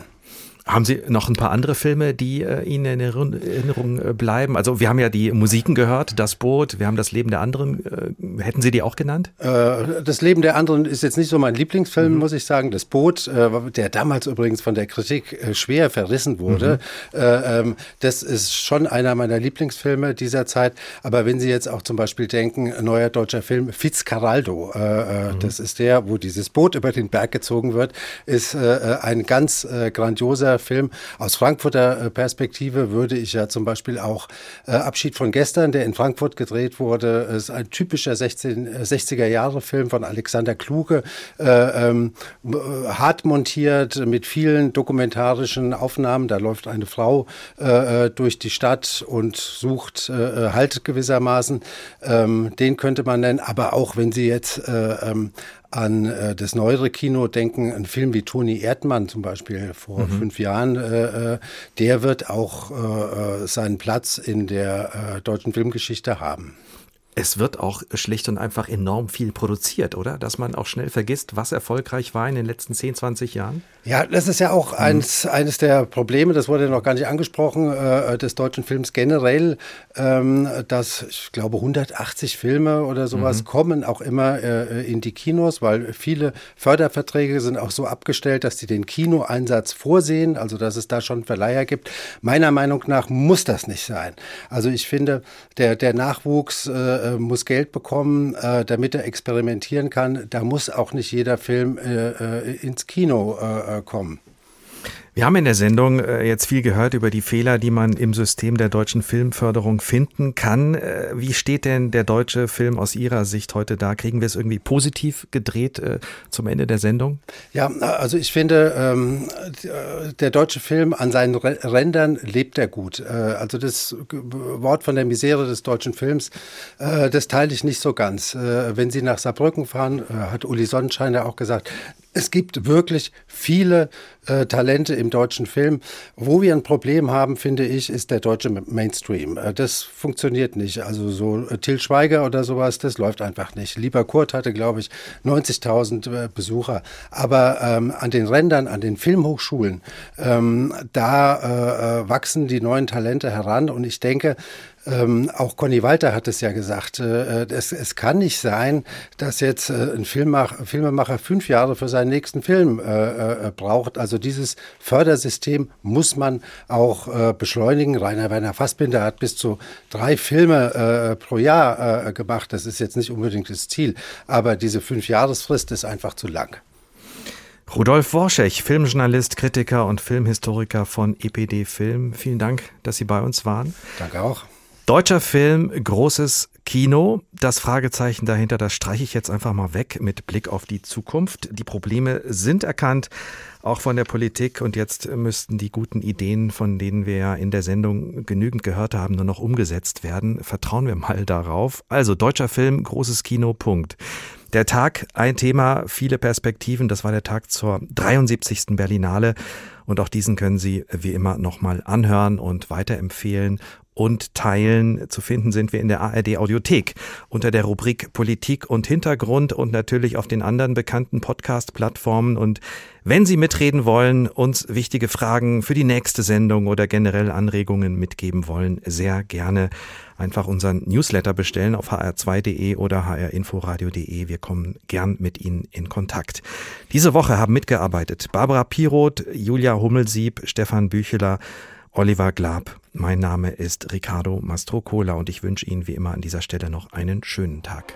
Haben Sie noch ein paar andere Filme, die äh, Ihnen in Erinnerung äh, bleiben? Also wir haben ja die Musiken gehört, Das Boot, wir haben das Leben der anderen. Äh, hätten Sie die auch genannt? Äh, das Leben der anderen ist jetzt nicht so mein Lieblingsfilm, mhm. muss ich sagen. Das Boot, äh, der damals übrigens von der Kritik äh, schwer verrissen wurde, mhm. ähm, das ist schon einer meiner Lieblingsfilme dieser Zeit. Aber wenn Sie jetzt auch zum Beispiel denken, neuer deutscher Film Fitzcarraldo, mhm. das ist der, wo dieses Boot über den Berg gezogen wird, ist ein ganz grandioser Film. Aus Frankfurter äh, Perspektive würde ich ja zum Beispiel auch äh, Abschied von gestern, der in Frankfurt gedreht wurde, ist ein typischer 16, 60er Jahre Film von Alexander Kluge, äh, ähm, hart montiert mit vielen dokumentarischen Aufnahmen. Da läuft eine Frau äh, durch die Stadt und sucht äh, Halt gewissermaßen. Ähm, den könnte man nennen, aber auch wenn Sie jetzt äh, ähm, an äh, das neuere Kino denken, ein Film wie Toni Erdmann zum Beispiel vor mhm. fünf Jahren, äh, äh, der wird auch äh, äh seinen Platz in der äh, deutschen Filmgeschichte haben es wird auch schlicht und einfach enorm viel produziert, oder? Dass man auch schnell vergisst, was erfolgreich war in den letzten 10, 20 Jahren? Ja, das ist ja auch mhm. eins, eines der Probleme, das wurde noch gar nicht angesprochen, äh, des deutschen Films generell, ähm, dass ich glaube 180 Filme oder sowas mhm. kommen auch immer äh, in die Kinos, weil viele Förderverträge sind auch so abgestellt, dass sie den Kinoeinsatz vorsehen, also dass es da schon Verleiher gibt. Meiner Meinung nach muss das nicht sein. Also ich finde, der, der Nachwuchs äh, äh, muss Geld bekommen, äh, damit er experimentieren kann. Da muss auch nicht jeder Film äh, äh ins Kino äh, kommen. Wir haben in der Sendung äh, jetzt viel gehört über die Fehler, die man im System der deutschen Filmförderung finden kann. Äh, wie steht denn der deutsche Film aus Ihrer Sicht heute da? Kriegen wir es irgendwie positiv gedreht äh, zum Ende der Sendung? Ja, also ich finde, ähm, der deutsche Film an seinen Rändern lebt er gut. Also das Wort von der Misere des deutschen Films, das teile ich nicht so ganz. Wenn Sie nach Saarbrücken fahren, hat Uli Sonnenschein ja auch gesagt, es gibt wirklich viele Talente im deutschen Film. Wo wir ein Problem haben, finde ich, ist der deutsche Mainstream. Äh, das funktioniert nicht. Also so äh, Till Schweiger oder sowas, das läuft einfach nicht. Lieber Kurt hatte, glaube ich, 90.000 äh, Besucher. Aber ähm, an den Rändern, an den Filmhochschulen, ähm, da äh, wachsen die neuen Talente heran. Und ich denke, ähm, auch Conny Walter hat es ja gesagt. Äh, es, es, kann nicht sein, dass jetzt äh, ein Filmmacher, Filmemacher fünf Jahre für seinen nächsten Film äh, äh, braucht. Also dieses Fördersystem muss man auch äh, beschleunigen. Rainer Werner Fassbinder hat bis zu drei Filme äh, pro Jahr gemacht. Das ist jetzt nicht unbedingt das Ziel, aber diese Fünfjahresfrist ist einfach zu lang. Rudolf Worschech, Filmjournalist, Kritiker und Filmhistoriker von EPD Film. Vielen Dank, dass Sie bei uns waren. Danke auch. Deutscher Film, großes Kino. Das Fragezeichen dahinter, das streiche ich jetzt einfach mal weg mit Blick auf die Zukunft. Die Probleme sind erkannt, auch von der Politik. Und jetzt müssten die guten Ideen, von denen wir ja in der Sendung genügend gehört haben, nur noch umgesetzt werden. Vertrauen wir mal darauf. Also deutscher Film, großes Kino, Punkt. Der Tag, ein Thema, viele Perspektiven. Das war der Tag zur 73. Berlinale. Und auch diesen können Sie wie immer nochmal anhören und weiterempfehlen und teilen. Zu finden sind wir in der ARD Audiothek unter der Rubrik Politik und Hintergrund und natürlich auf den anderen bekannten Podcast-Plattformen. Und wenn Sie mitreden wollen, uns wichtige Fragen für die nächste Sendung oder generell Anregungen mitgeben wollen, sehr gerne einfach unseren Newsletter bestellen auf hr2.de oder hrinforadio.de. Wir kommen gern mit Ihnen in Kontakt. Diese Woche haben mitgearbeitet Barbara Piroth, Julia Hummelsieb, Stefan Bücheler, Oliver Glab. Mein Name ist Ricardo Mastrocola und ich wünsche Ihnen wie immer an dieser Stelle noch einen schönen Tag.